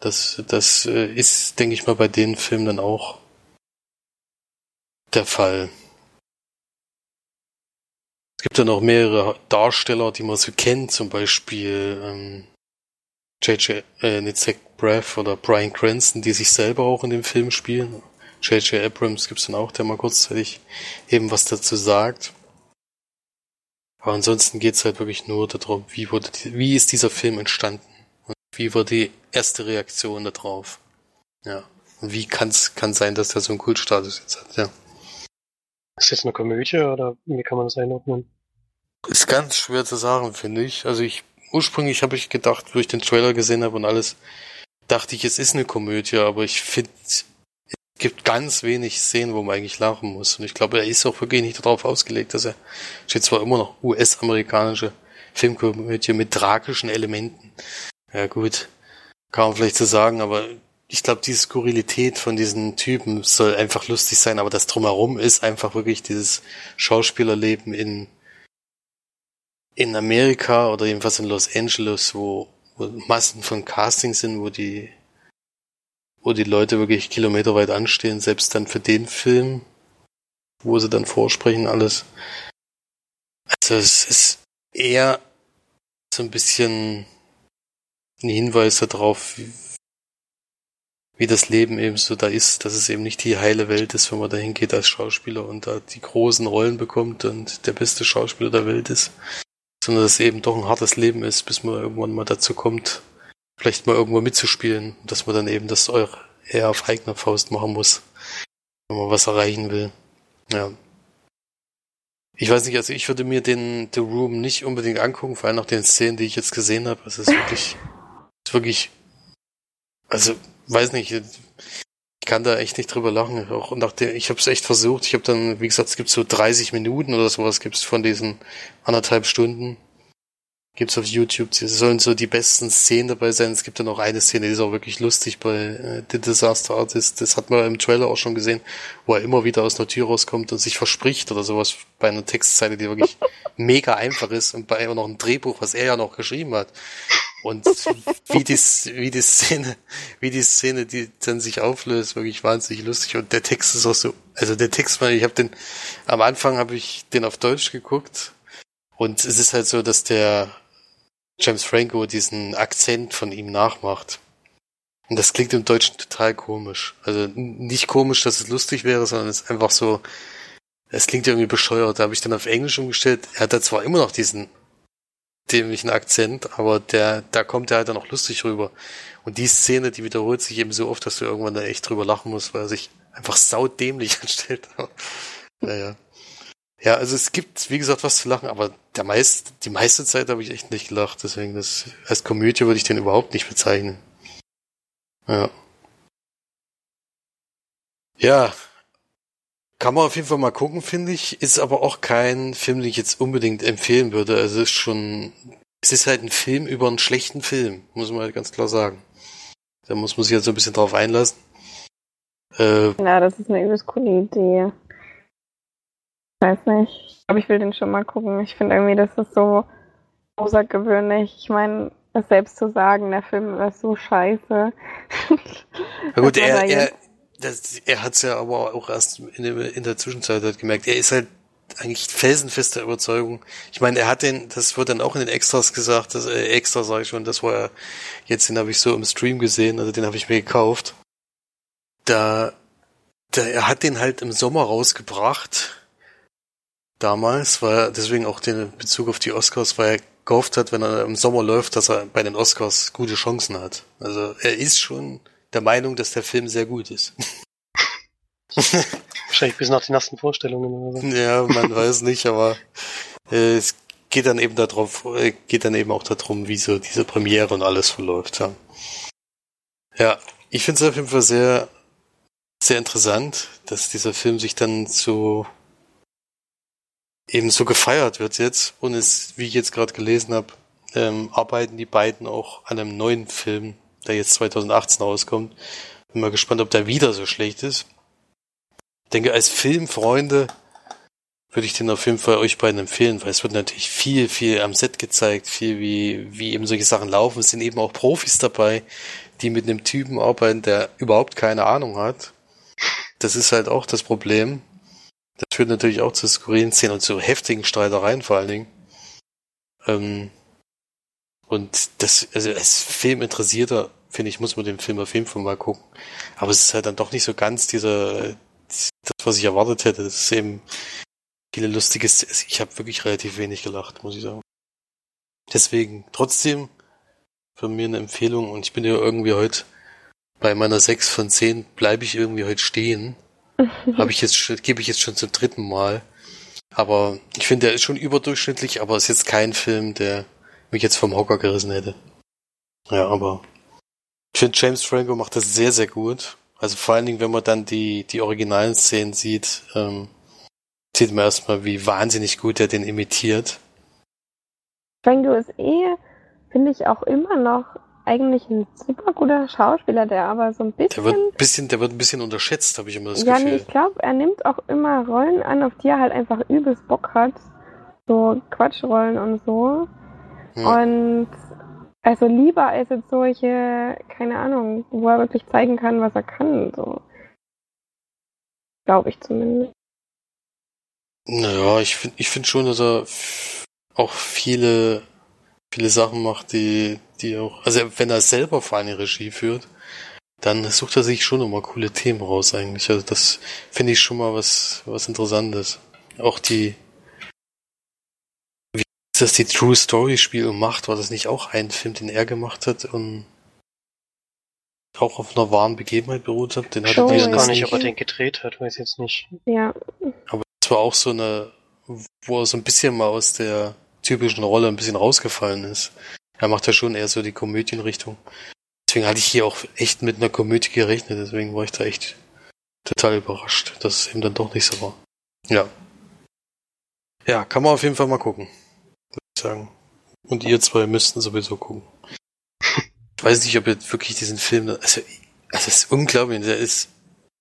Das, das äh, ist, denke ich mal, bei den Filmen dann auch der Fall. Es gibt ja noch mehrere Darsteller, die man so kennt, zum Beispiel ähm, J.J. Äh, nicht Braff oder Brian Cranston, die sich selber auch in dem Film spielen. J.J. Abrams gibt's dann auch, der mal kurzzeitig eben was dazu sagt. Aber ansonsten geht's halt wirklich nur darum, wie wurde, die, wie ist dieser Film entstanden? Und wie war die erste Reaktion darauf? Ja. Und wie kann's, kann sein, dass der so einen Kultstatus jetzt hat, ja. Ist das jetzt eine Komödie oder wie kann man das einordnen? Ist ganz schwer zu sagen, finde ich. Also ich, ursprünglich habe ich gedacht, wo ich den Trailer gesehen habe und alles, dachte ich, es ist eine Komödie, aber ich finde, es gibt ganz wenig Szenen, wo man eigentlich lachen muss. Und ich glaube, er ist auch wirklich nicht darauf ausgelegt, dass er steht zwar immer noch US-amerikanische Filmkomödie mit tragischen Elementen. Ja gut, kann man vielleicht so sagen, aber ich glaube, die Skurrilität von diesen Typen soll einfach lustig sein, aber das drumherum ist einfach wirklich dieses Schauspielerleben in, in Amerika oder jedenfalls in Los Angeles, wo, wo Massen von Castings sind, wo die, wo die Leute wirklich kilometerweit anstehen, selbst dann für den Film, wo sie dann vorsprechen, alles. Also es ist eher so ein bisschen ein Hinweis darauf, wie, das Leben eben so da ist, dass es eben nicht die heile Welt ist, wenn man da hingeht als Schauspieler und da die großen Rollen bekommt und der beste Schauspieler der Welt ist, sondern dass es eben doch ein hartes Leben ist, bis man irgendwann mal dazu kommt, vielleicht mal irgendwo mitzuspielen, dass man dann eben das eher auf eigener Faust machen muss, wenn man was erreichen will. Ja. Ich weiß nicht, also ich würde mir den The Room nicht unbedingt angucken, vor allem nach den Szenen, die ich jetzt gesehen habe. Es ist wirklich, es ist wirklich, also weiß nicht, ich kann da echt nicht drüber lachen. Auch nach der, ich habe es echt versucht. Ich habe dann, wie gesagt, es gibt so 30 Minuten oder sowas gibt's von diesen anderthalb Stunden. Gibt's auf YouTube. Es sollen so die besten Szenen dabei sein. Es gibt dann auch eine Szene, die ist auch wirklich lustig bei äh, The Disaster Artist. Das hat man im Trailer auch schon gesehen, wo er immer wieder aus einer Tür rauskommt und sich verspricht oder sowas bei einer Textzeile, die wirklich [laughs] mega einfach ist und bei immer noch ein Drehbuch, was er ja noch geschrieben hat. Und [laughs] wie die, wie die Szene, wie die Szene, die dann sich auflöst, wirklich wahnsinnig lustig. Und der Text ist auch so, also der Text, ich habe den, am Anfang habe ich den auf Deutsch geguckt. Und es ist halt so, dass der James Franco diesen Akzent von ihm nachmacht. Und das klingt im Deutschen total komisch. Also nicht komisch, dass es lustig wäre, sondern es ist einfach so, es klingt irgendwie bescheuert. Da habe ich dann auf Englisch umgestellt. Er hat da zwar immer noch diesen dämlichen Akzent, aber der, da kommt er halt dann auch lustig rüber. Und die Szene, die wiederholt sich eben so oft, dass du irgendwann da echt drüber lachen musst, weil er sich einfach saudämlich [laughs] anstellt. [laughs] naja. Ja, also es gibt, wie gesagt, was zu lachen, aber der meist, die meiste Zeit habe ich echt nicht gelacht, deswegen das, als Komödie würde ich den überhaupt nicht bezeichnen. Ja. Ja, kann man auf jeden Fall mal gucken, finde ich. Ist aber auch kein Film, den ich jetzt unbedingt empfehlen würde. Also es ist schon, es ist halt ein Film über einen schlechten Film, muss man halt ganz klar sagen. Da muss man sich halt so ein bisschen drauf einlassen. Äh, ja, das ist eine übelst coole Idee. Ich weiß nicht. Ich glaube, ich will den schon mal gucken. Ich finde irgendwie, das ist so außergewöhnlich. Ich meine, das selbst zu sagen, der Film ist so scheiße. Na gut, [laughs] er, er, das, er hat es ja aber auch erst in, in, der Zwischenzeit halt gemerkt. Er ist halt eigentlich felsenfester Überzeugung. Ich meine, er hat den, das wird dann auch in den Extras gesagt, das äh, Extra sage ich schon, das war ja, jetzt den habe ich so im Stream gesehen, also den habe ich mir gekauft. Da, da, er hat den halt im Sommer rausgebracht. Damals, weil er deswegen auch den Bezug auf die Oscars, weil er gehofft hat, wenn er im Sommer läuft, dass er bei den Oscars gute Chancen hat. Also er ist schon der Meinung, dass der Film sehr gut ist. [laughs] Wahrscheinlich bis nach den ersten Vorstellungen oder so. Ja, man weiß nicht, aber äh, es geht dann eben darauf, äh, geht dann eben auch darum, wie so diese Premiere und alles verläuft. Ja, ja ich finde es auf jeden Fall sehr, sehr interessant, dass dieser Film sich dann so eben so gefeiert wird jetzt. Und es, wie ich jetzt gerade gelesen habe, ähm, arbeiten die beiden auch an einem neuen Film der jetzt 2018 rauskommt. Bin mal gespannt, ob der wieder so schlecht ist. Ich denke, als Filmfreunde würde ich den auf jeden Fall euch beiden empfehlen, weil es wird natürlich viel, viel am Set gezeigt, viel wie, wie eben solche Sachen laufen. Es sind eben auch Profis dabei, die mit einem Typen arbeiten, der überhaupt keine Ahnung hat. Das ist halt auch das Problem. Das führt natürlich auch zu skurrilen Szenen und zu heftigen Streitereien vor allen Dingen. Ähm, und das, also als Filminteressierter, finde ich, muss man den Film auf jeden Fall mal gucken. Aber es ist halt dann doch nicht so ganz dieser, das, was ich erwartet hätte. Das ist eben viele lustige Szenen. Ich habe wirklich relativ wenig gelacht, muss ich sagen. Deswegen trotzdem von mir eine Empfehlung und ich bin ja irgendwie heute bei meiner 6 von 10 bleibe ich irgendwie heute stehen. [laughs] Habe ich jetzt gebe ich jetzt schon zum dritten Mal. Aber ich finde, der ist schon überdurchschnittlich, aber ist jetzt kein Film, der mich jetzt vom Hocker gerissen hätte. Ja, aber ich finde, James Franco macht das sehr, sehr gut. Also vor allen Dingen, wenn man dann die, die originalen Szenen sieht, ähm, sieht man erstmal, wie wahnsinnig gut er den imitiert. Franco ist eh, finde ich, auch immer noch eigentlich ein super guter Schauspieler, der aber so ein bisschen. Der wird ein bisschen, der wird ein bisschen unterschätzt, habe ich immer das ja, Gefühl. Nee, ich glaube, er nimmt auch immer Rollen an, auf die er halt einfach übelst Bock hat. So Quatschrollen und so. Hm. Und also lieber als jetzt solche, keine Ahnung, wo er wirklich zeigen kann, was er kann. So. Glaube ich zumindest. Naja, ich finde ich find schon, dass er auch viele, viele Sachen macht, die, die auch, also wenn er selber vor allem Regie führt, dann sucht er sich schon immer coole Themen raus eigentlich. Also das finde ich schon mal was, was Interessantes. Auch die, wie das die True Story Spiel macht, war das nicht auch ein Film, den er gemacht hat und auch auf einer wahren Begebenheit beruht hat? Den hatte ich gar nicht, ob er den gedreht hat, weiß jetzt nicht. Ja. Aber es war auch so eine, wo er so ein bisschen mal aus der typischen Rolle ein bisschen rausgefallen ist. Er macht ja schon eher so die Komödienrichtung. Deswegen hatte ich hier auch echt mit einer Komödie gerechnet, deswegen war ich da echt total überrascht, dass es eben dann doch nicht so war. Ja. Ja, kann man auf jeden Fall mal gucken, würde ich sagen. Und ihr zwei müssten sowieso gucken. Ich weiß nicht, ob ihr wirklich diesen Film, also, es ist unglaublich, der ist,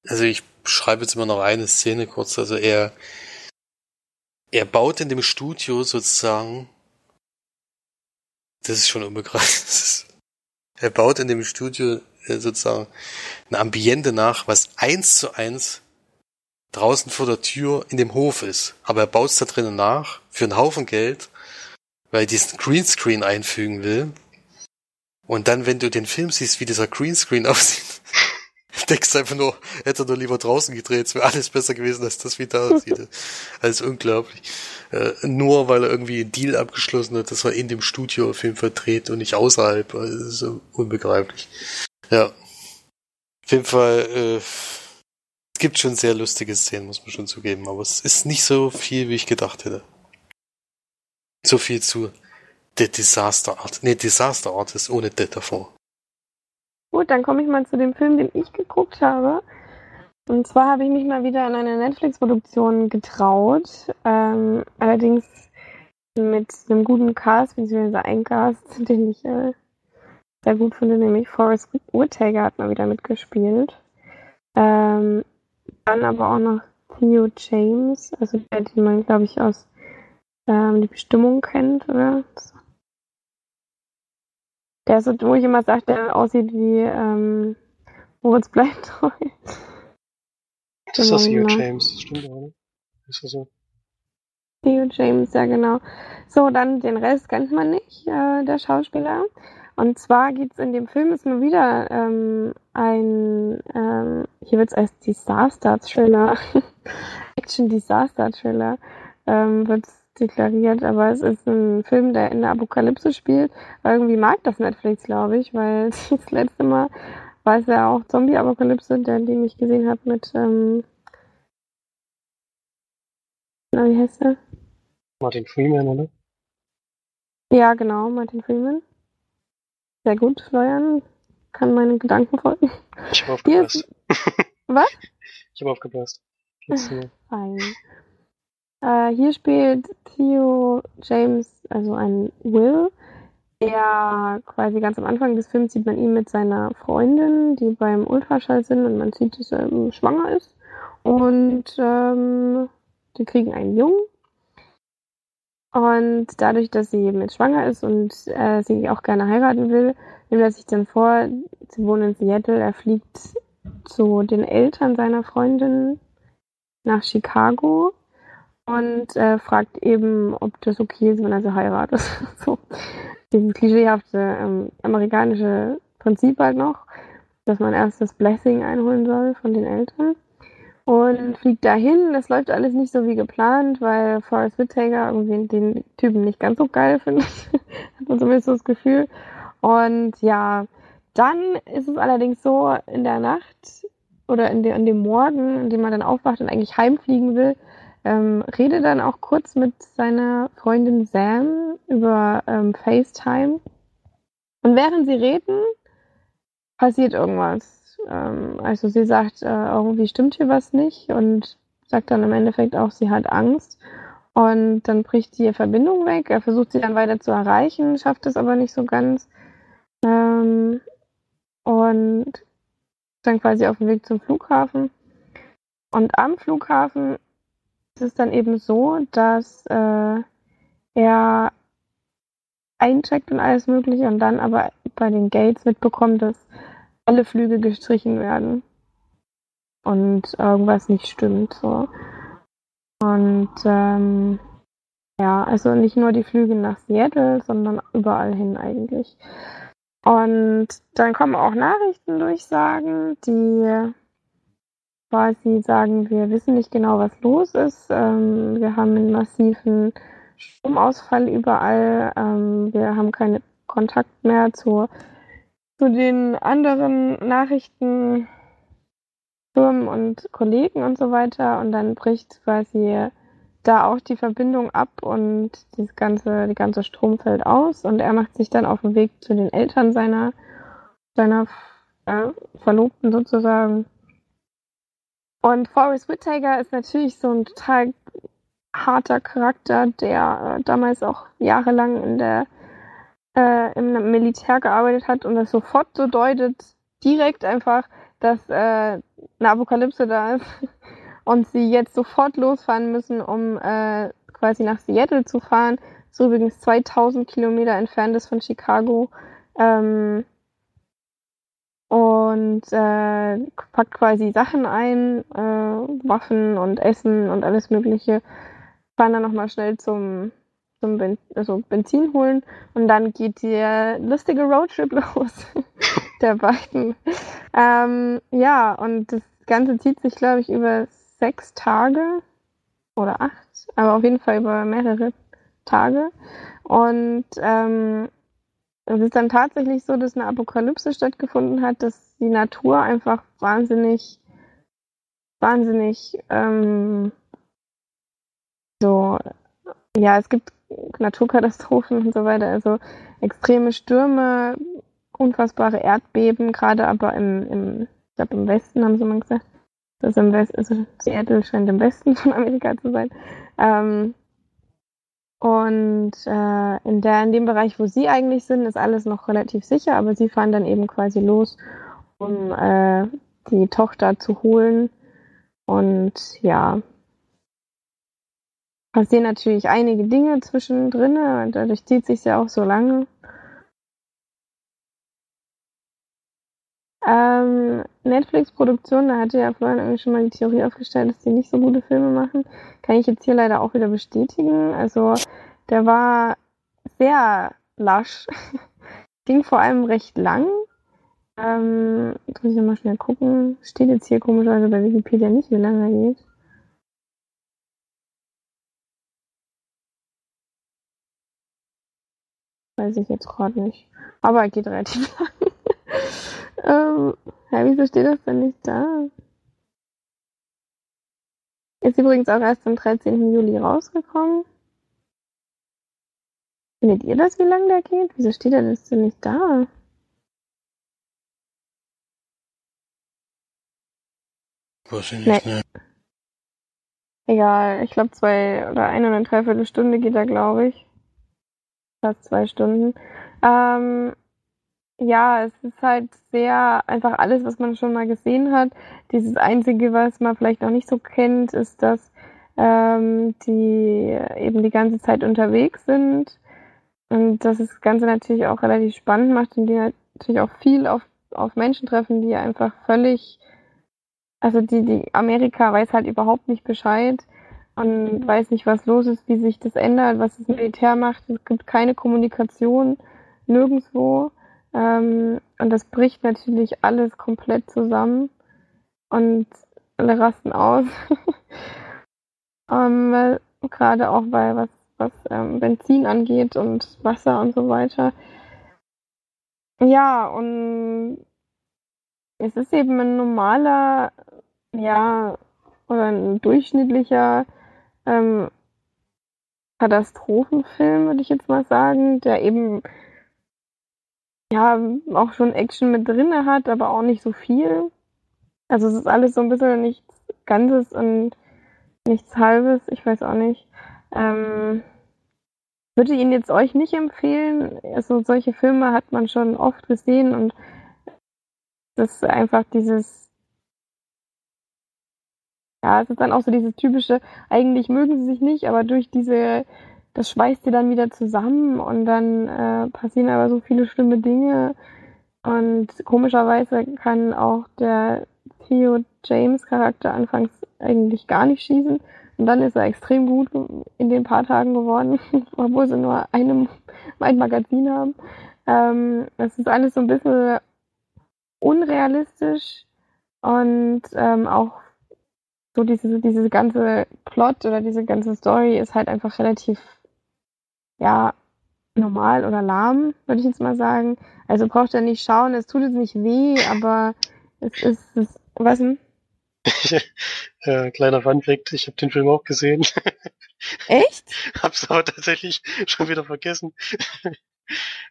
also ich schreibe jetzt immer noch eine Szene kurz, also er, er baut in dem Studio sozusagen, das ist schon unbegreiflich, [laughs] er baut in dem Studio äh, sozusagen ein Ambiente nach, was eins zu eins draußen vor der Tür in dem Hof ist. Aber er baut es da drinnen nach für einen Haufen Geld, weil er diesen Greenscreen einfügen will. Und dann, wenn du den Film siehst, wie dieser Greenscreen [laughs] aussieht, [laughs] denkst einfach nur, hätte er nur lieber draußen gedreht, es wäre alles besser gewesen, als das wie da [laughs] aussieht. Also unglaublich. Äh, nur weil er irgendwie einen Deal abgeschlossen hat, dass er in dem Studio auf jeden Fall dreht und nicht außerhalb. Also unbegreiflich. Ja. Auf jeden Fall, äh, es gibt schon sehr lustige Szenen, muss man schon zugeben, aber es ist nicht so viel, wie ich gedacht hätte. So viel zu The Disaster Art. Nee, Disaster Art ist ohne The davor. Gut, dann komme ich mal zu dem Film, den ich geguckt habe. Und zwar habe ich mich mal wieder an eine Netflix-Produktion getraut. Ähm, allerdings mit einem guten Cast, beziehungsweise ein Cast, [laughs] den ich äh, sehr gut finde, nämlich Forrest Whitaker hat mal wieder mitgespielt. Ähm, dann aber auch noch Theo James, also der, den man, glaube ich, aus ähm, Die Bestimmung kennt, oder? Der ist so, wo ich immer sage, der aussieht wie ähm, Moritz bleibt treu. Das ist das Theo genau. James, das stimmt oder? Ist das so? Theo James, ja genau. So, dann den Rest kennt man nicht, äh, der Schauspieler. Und zwar geht es in dem Film ist mal wieder ähm, ein, ähm, hier wird es als Disaster-Thriller, [laughs] Action-Disaster-Thriller, ähm, wird deklariert, aber es ist ein Film, der in der Apokalypse spielt. Irgendwie mag das Netflix, glaube ich, weil [laughs] das letzte Mal war es ja auch Zombie-Apokalypse, der, den ich gesehen habe mit, ähm, na, wie heißt der? Martin Freeman, oder? Ja, genau, Martin Freeman. Sehr gut, Florian. Kann meine Gedanken folgen. Ich habe aufgepasst. Was? [laughs] Ich habe aufgepasst. Fein. Äh, hier spielt Theo James, also ein Will, der quasi ganz am Anfang des Films sieht man ihn mit seiner Freundin, die beim Ultraschall sind und man sieht, dass er schwanger ist. Und ähm, die kriegen einen Jungen. Und dadurch, dass sie eben jetzt schwanger ist und äh, sie auch gerne heiraten will, nimmt er sich dann vor, sie wohnen in Seattle, er fliegt zu den Eltern seiner Freundin nach Chicago und äh, fragt eben, ob das okay ist, wenn er sie heiratet. [laughs] so. Dieses klischeehafte ähm, amerikanische Prinzip halt noch, dass man erst das Blessing einholen soll von den Eltern. und fliegt dahin. Das läuft alles nicht so wie geplant, weil Forrest Whitaker irgendwie den Typen nicht ganz so geil findet. [laughs] Hat man zumindest so das Gefühl. Und ja, dann ist es allerdings so in der Nacht oder in, de, in dem Morgen, in dem man dann aufwacht und eigentlich heimfliegen will, ähm, rede dann auch kurz mit seiner Freundin Sam über ähm, FaceTime. Und während sie reden, passiert irgendwas. Ähm, also sie sagt, äh, irgendwie stimmt hier was nicht und sagt dann im Endeffekt auch, sie hat Angst. Und dann bricht die Verbindung weg. Er versucht sie dann weiter zu erreichen, schafft es aber nicht so ganz. Ähm, und dann quasi auf dem Weg zum Flughafen. Und am Flughafen ist es dann eben so, dass äh, er eincheckt und alles Mögliche und dann aber bei den Gates mitbekommt, dass alle Flüge gestrichen werden und irgendwas nicht stimmt. So. Und ähm, ja, also nicht nur die Flüge nach Seattle, sondern überall hin eigentlich. Und dann kommen auch Nachrichtendurchsagen, die quasi sagen, wir wissen nicht genau, was los ist. Ähm, wir haben einen massiven Stromausfall überall. Ähm, wir haben keinen Kontakt mehr zu, zu den anderen Nachrichtenfirmen und Kollegen und so weiter. Und dann bricht quasi da auch die Verbindung ab und das ganze, die ganze Strom fällt aus und er macht sich dann auf den Weg zu den Eltern seiner, seiner äh, Verlobten sozusagen und Forrest Whitaker ist natürlich so ein total harter Charakter, der äh, damals auch jahrelang in der, äh, im Militär gearbeitet hat und das sofort so deutet, direkt einfach, dass äh, eine Apokalypse da ist [laughs] und sie jetzt sofort losfahren müssen, um äh, quasi nach Seattle zu fahren. So übrigens 2000 Kilometer entfernt ist von Chicago. Ähm, und äh, packt quasi Sachen ein, äh, Waffen und Essen und alles Mögliche. Fahren dann nochmal schnell zum, zum ben also Benzin holen und dann geht der lustige Roadtrip [laughs] los [laughs] der beiden. Ähm, ja, und das Ganze zieht sich, glaube ich, über sechs Tage oder acht, aber auf jeden Fall über mehrere Tage. Und ähm, es ist dann tatsächlich so, dass eine Apokalypse stattgefunden hat, dass die Natur einfach wahnsinnig, wahnsinnig, ähm, so, ja, es gibt Naturkatastrophen und so weiter, also extreme Stürme, unfassbare Erdbeben, gerade aber im, im ich glaube im Westen haben sie mal gesagt, das im Westen, also Seattle scheint im Westen [laughs] von Amerika zu sein. Ähm, und äh, in, der, in dem Bereich, wo sie eigentlich sind, ist alles noch relativ sicher, aber sie fahren dann eben quasi los, um äh, die Tochter zu holen. Und ja, passieren natürlich einige Dinge zwischendrin und dadurch zieht sich ja auch so lange. Ähm, Netflix-Produktion, da hatte ja Florian irgendwie schon mal die Theorie aufgestellt, dass die nicht so gute Filme machen. Kann ich jetzt hier leider auch wieder bestätigen. Also, der war sehr lasch. [laughs] Ging vor allem recht lang. Ähm, jetzt muss ich mal schnell gucken. Steht jetzt hier komischerweise bei Wikipedia nicht, wie lange er geht. Weiß ich jetzt gerade nicht. Aber er geht relativ [laughs] lang. Ähm, ja, wieso steht das denn nicht da? Ist übrigens auch erst am 13. Juli rausgekommen. Findet ihr das, wie lang der geht? Wieso steht er das denn nicht da? Weiß ich nicht, nee. ne. Egal, ich glaube zwei oder eine oder dreiviertel Stunde geht er, glaube ich. Fast zwei Stunden. Ähm, ja, es ist halt sehr einfach alles, was man schon mal gesehen hat. Dieses Einzige, was man vielleicht noch nicht so kennt, ist, dass ähm, die eben die ganze Zeit unterwegs sind und dass das Ganze natürlich auch relativ spannend macht und die natürlich auch viel auf, auf Menschen treffen, die einfach völlig, also die, die Amerika weiß halt überhaupt nicht Bescheid und weiß nicht, was los ist, wie sich das ändert, was das Militär macht. Es gibt keine Kommunikation nirgendwo. Ähm, und das bricht natürlich alles komplett zusammen. Und alle rasten aus. [laughs] ähm, Gerade auch bei was, was ähm, Benzin angeht und Wasser und so weiter. Ja, und es ist eben ein normaler, ja, oder ein durchschnittlicher ähm, Katastrophenfilm, würde ich jetzt mal sagen, der eben ja auch schon Action mit drinne hat, aber auch nicht so viel. Also es ist alles so ein bisschen nichts Ganzes und nichts Halbes, ich weiß auch nicht. Ähm, würde ihn jetzt euch nicht empfehlen. Also solche Filme hat man schon oft gesehen und das ist einfach dieses ja, es ist dann auch so dieses typische, eigentlich mögen sie sich nicht, aber durch diese, das schweißt sie dann wieder zusammen und dann äh, passieren aber so viele schlimme Dinge. Und komischerweise kann auch der Theo James Charakter anfangs eigentlich gar nicht schießen. Und dann ist er extrem gut in den paar Tagen geworden, [laughs] obwohl sie nur einem, ein Magazin haben. Ähm, das ist alles so ein bisschen unrealistisch und ähm, auch so diese, diese ganze Plot oder diese ganze Story ist halt einfach relativ, ja, normal oder lahm, würde ich jetzt mal sagen. Also braucht er nicht schauen, es tut jetzt nicht weh, aber es ist, es, was denn? [laughs] äh, kleiner Funfact, ich habe den Film auch gesehen. [laughs] Echt? Hab's aber tatsächlich schon wieder vergessen. [laughs]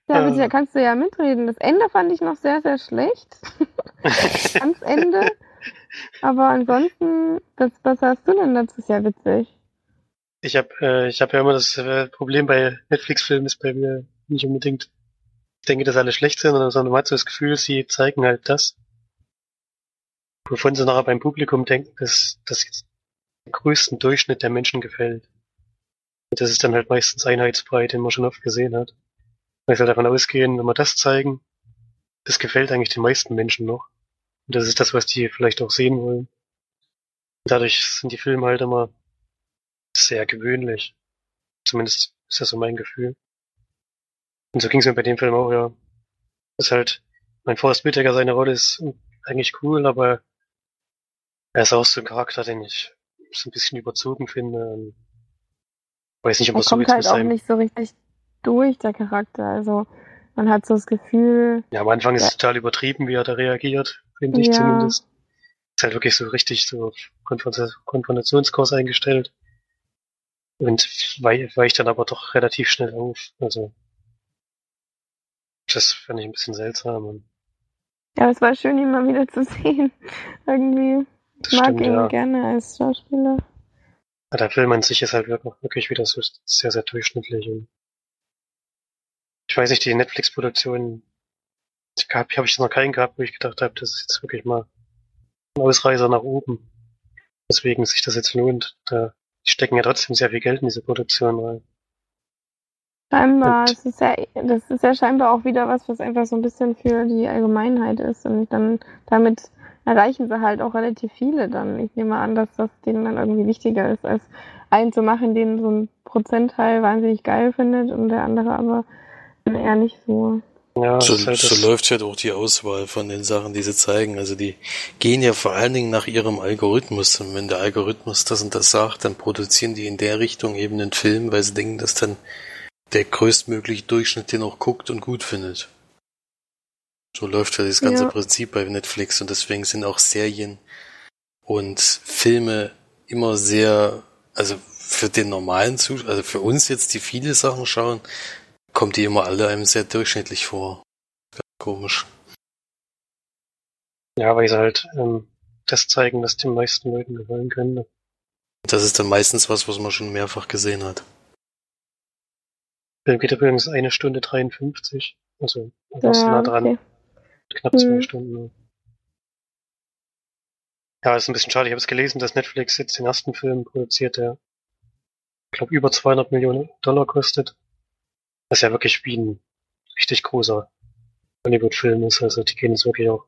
Ja, bitte, da kannst du ja mitreden. Das Ende fand ich noch sehr, sehr schlecht. Ganz Ende. Aber ansonsten, das, was hast du denn dazu? Ist ja witzig. Ich habe äh, ich hab ja immer das äh, Problem bei Netflix-Filmen ist bei mir nicht unbedingt, ich denke, dass alle schlecht sind, sondern man hat so das Gefühl, sie zeigen halt das, wovon sie nachher beim Publikum denken, dass das jetzt den größten Durchschnitt der Menschen gefällt. Und das ist dann halt meistens Einheitsbrei, den man schon oft gesehen hat. Man soll davon ausgehen, wenn wir das zeigen, das gefällt eigentlich den meisten Menschen noch. Und das ist das, was die vielleicht auch sehen wollen. Und dadurch sind die Filme halt immer sehr gewöhnlich. Zumindest ist das so mein Gefühl. Und so ging es mir bei dem Film auch, ja. Das ist halt, mein Forrest Whitaker, seine Rolle ist eigentlich cool, aber er ist auch so ein Charakter, den ich so ein bisschen überzogen finde. Weiß nicht, ob er so kommt halt auch nicht so richtig durch, der Charakter. Also man hat so das Gefühl. Ja, am Anfang ist es total übertrieben, wie er da reagiert finde ich ja. zumindest. Ist halt wirklich so richtig so auf Konfrontationskurs eingestellt. Und weicht dann aber doch relativ schnell auf. Also, das fand ich ein bisschen seltsam. Ja, es war schön, ihn mal wieder zu [laughs] sehen. Irgendwie. Ich mag stimmt, ihn ja. gerne als Schauspieler. Ja, der Film an sich ist halt wirklich wieder so sehr, sehr durchschnittlich. Und ich weiß nicht, die Netflix-Produktion habe ich noch keinen gehabt, wo ich gedacht habe, das ist jetzt wirklich mal ein Ausreißer nach oben. Deswegen sich das jetzt lohnt. Da, die stecken ja trotzdem sehr viel Geld in diese Produktion rein. Scheinbar, es ist ja, das ist ja scheinbar auch wieder was, was einfach so ein bisschen für die Allgemeinheit ist. Und dann damit erreichen sie halt auch relativ viele dann. Ich nehme an, dass das denen dann irgendwie wichtiger ist, als einen zu machen, den so ein Prozentteil wahnsinnig geil findet und der andere aber eher nicht so. Ja, so, halt so läuft ja doch die Auswahl von den Sachen, die sie zeigen. Also die gehen ja vor allen Dingen nach ihrem Algorithmus. Und wenn der Algorithmus das und das sagt, dann produzieren die in der Richtung eben einen Film, weil sie denken, dass dann der größtmögliche Durchschnitt den auch guckt und gut findet. So läuft ja das ganze ja. Prinzip bei Netflix und deswegen sind auch Serien und Filme immer sehr, also für den normalen Zuschauer, also für uns jetzt, die viele Sachen schauen, kommt die immer alle einem sehr durchschnittlich vor. Ganz komisch. Ja, weil sie halt ähm, das zeigen, was den meisten Leuten gefallen könnte. Das ist dann meistens was, was man schon mehrfach gesehen hat. Der geht übrigens eine Stunde 53. Also, da ja, nah dran. Okay. Knapp zwei mhm. Stunden. Ja, ist ein bisschen schade. Ich habe es gelesen, dass Netflix jetzt den ersten Film produziert, der, ich glaube, über 200 Millionen Dollar kostet. Was ja wirklich wie ein richtig großer Hollywood-Film ist. Also die gehen es wirklich auch,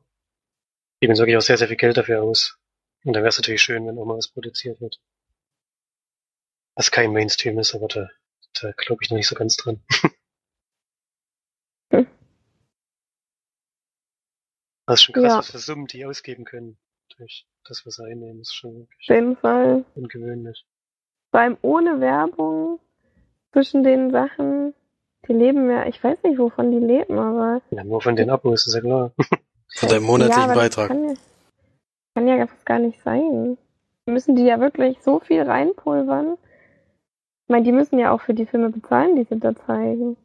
geben wirklich auch sehr, sehr viel Geld dafür aus. Und dann wäre es natürlich schön, wenn auch mal was produziert wird. Was kein Mainstream ist, aber da, da glaube ich noch nicht so ganz dran. [laughs] hm. Das ist schon krass, ja. was für Summen die ausgeben können. Durch das, was sie einnehmen, ist schon Auf wirklich jeden Fall. ungewöhnlich. Vor allem ohne Werbung zwischen den Sachen. Die leben ja, ich weiß nicht, wovon die leben, aber. Ja, nur von den Abos ist ja klar. [laughs] Von deinem ja, monatlichen das Beitrag. Kann ja, kann ja fast gar nicht sein. Müssen die ja wirklich so viel reinpulvern? Ich meine, die müssen ja auch für die Filme bezahlen, die sie da zeigen.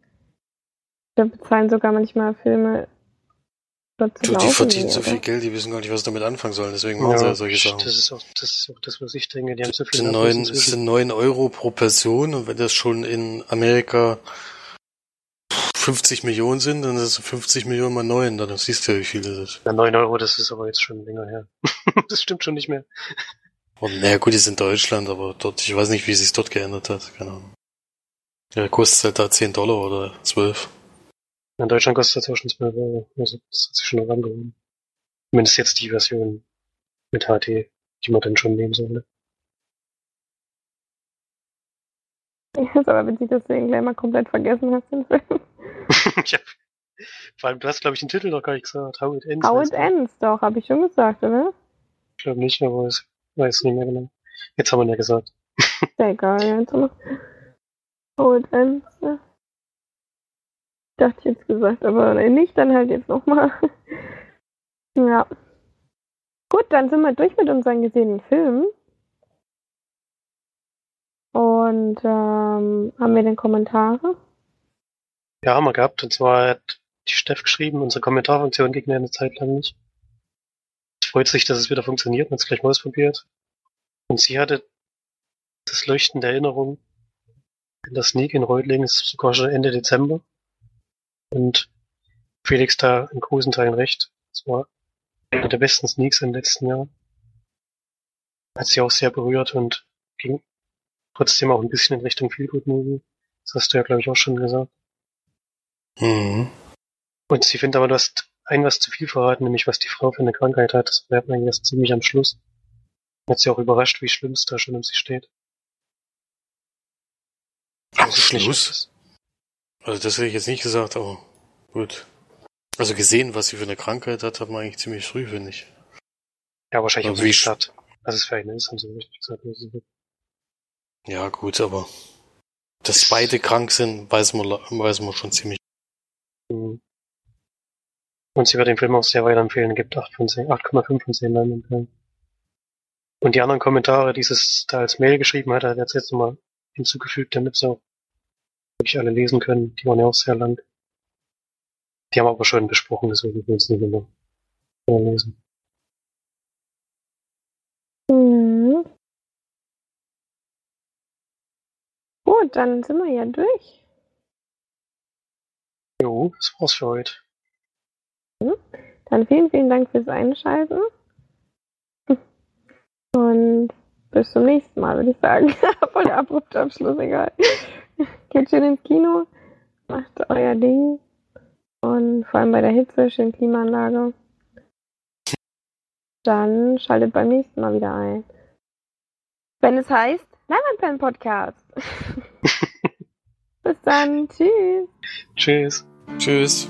Wir bezahlen sogar manchmal Filme. Du, die verdienen so viel Geld, die wissen gar nicht, was sie damit anfangen sollen. Deswegen machen sie ja solche das Sachen. ist auch das, ist auch das, was ich denke. Die haben so Das viel inzwischen. es sind neun Euro pro Person und wenn das schon in Amerika 50 Millionen sind, dann ist es 50 Millionen mal neun, dann siehst du ja, wie viel das ist. Na, 9 Euro, das ist aber jetzt schon länger her. [laughs] das stimmt schon nicht mehr. Und naja, gut, die sind in Deutschland, aber dort, ich weiß nicht, wie sich dort geändert hat, keine Ahnung. Ja, kostet halt da 10 Dollar oder 12. In Deutschland kostet das auch schon 12 Euro. Also das hat sich schon noch angehoben. Zumindest jetzt die Version mit HD, die man dann schon nehmen sollte. Ja, [laughs] ist aber witzig, dass du den gleich mal komplett vergessen hast, den Film. [laughs] ich hab, vor allem, du hast, glaube ich, den Titel noch gar nicht gesagt. How it ends. How it ends, doch, habe ich schon gesagt, oder? Ich glaube nicht, aber ich weiß nicht mehr genau. Jetzt haben wir ihn ja gesagt. [laughs] Egal, jetzt noch. How it ends, ja. Dachte ich jetzt gesagt, aber wenn nicht, dann halt jetzt nochmal. ja. Gut, dann sind wir durch mit unseren gesehenen Filmen. Und ähm, haben wir denn Kommentare? Ja, haben wir gehabt. Und zwar hat die Steff geschrieben, unsere Kommentarfunktion ging eine Zeit lang nicht. Es freut sich, dass es wieder funktioniert und hat es gleich mal ausprobiert. Und sie hatte das Leuchten der Erinnerung in der Sneak in Reutlingen sogar schon Ende Dezember. Und Felix da in großen Teilen recht. Es war einer der besten Sneaks im letzten Jahr. Hat sie auch sehr berührt und ging trotzdem auch ein bisschen in Richtung Feelgood Movie. Das hast du ja, glaube ich, auch schon gesagt. Mhm. Und sie findet aber, du hast ein was zu viel verraten, nämlich was die Frau für eine Krankheit hat. Das man eigentlich erst ziemlich am Schluss. Hat sie auch überrascht, wie schlimm es da schon um sie steht. Am nicht Schluss? Also das hätte ich jetzt nicht gesagt, aber gut. Also gesehen, was sie für eine Krankheit hat, hat man eigentlich ziemlich früh, finde ich. Ja, wahrscheinlich sie wie nicht gesagt. Was es für eine ist, haben sie richtig gesagt. Ja, gut, aber dass beide krank sind, weiß man, weiß man schon ziemlich. Mhm. Und sie wird den Film auch sehr weiterempfehlen. Gibt 8 von 10, 8,5 von 10 Leinwandperlen. Und die anderen Kommentare, die es da als Mail geschrieben hat, hat er jetzt, nochmal hinzugefügt, damit sie auch wirklich alle lesen können. Die waren ja auch sehr lang. Die haben wir aber schon besprochen, deswegen will ich es nicht mehr vorlesen. Mhm. Gut, dann sind wir ja durch. Jo, das war's für heute. Dann vielen, vielen Dank fürs Einschalten. [laughs] Und bis zum nächsten Mal, würde ich sagen. [laughs] Voll der abrupte Abschluss, egal. [laughs] Geht schön ins Kino, macht euer Ding. Und vor allem bei der Hitze, schön Klimaanlage. Dann schaltet beim nächsten Mal wieder ein. Wenn es heißt, Leinwandperlen Podcast. Bis dann. Tschüss. Tschüss. Tschüss.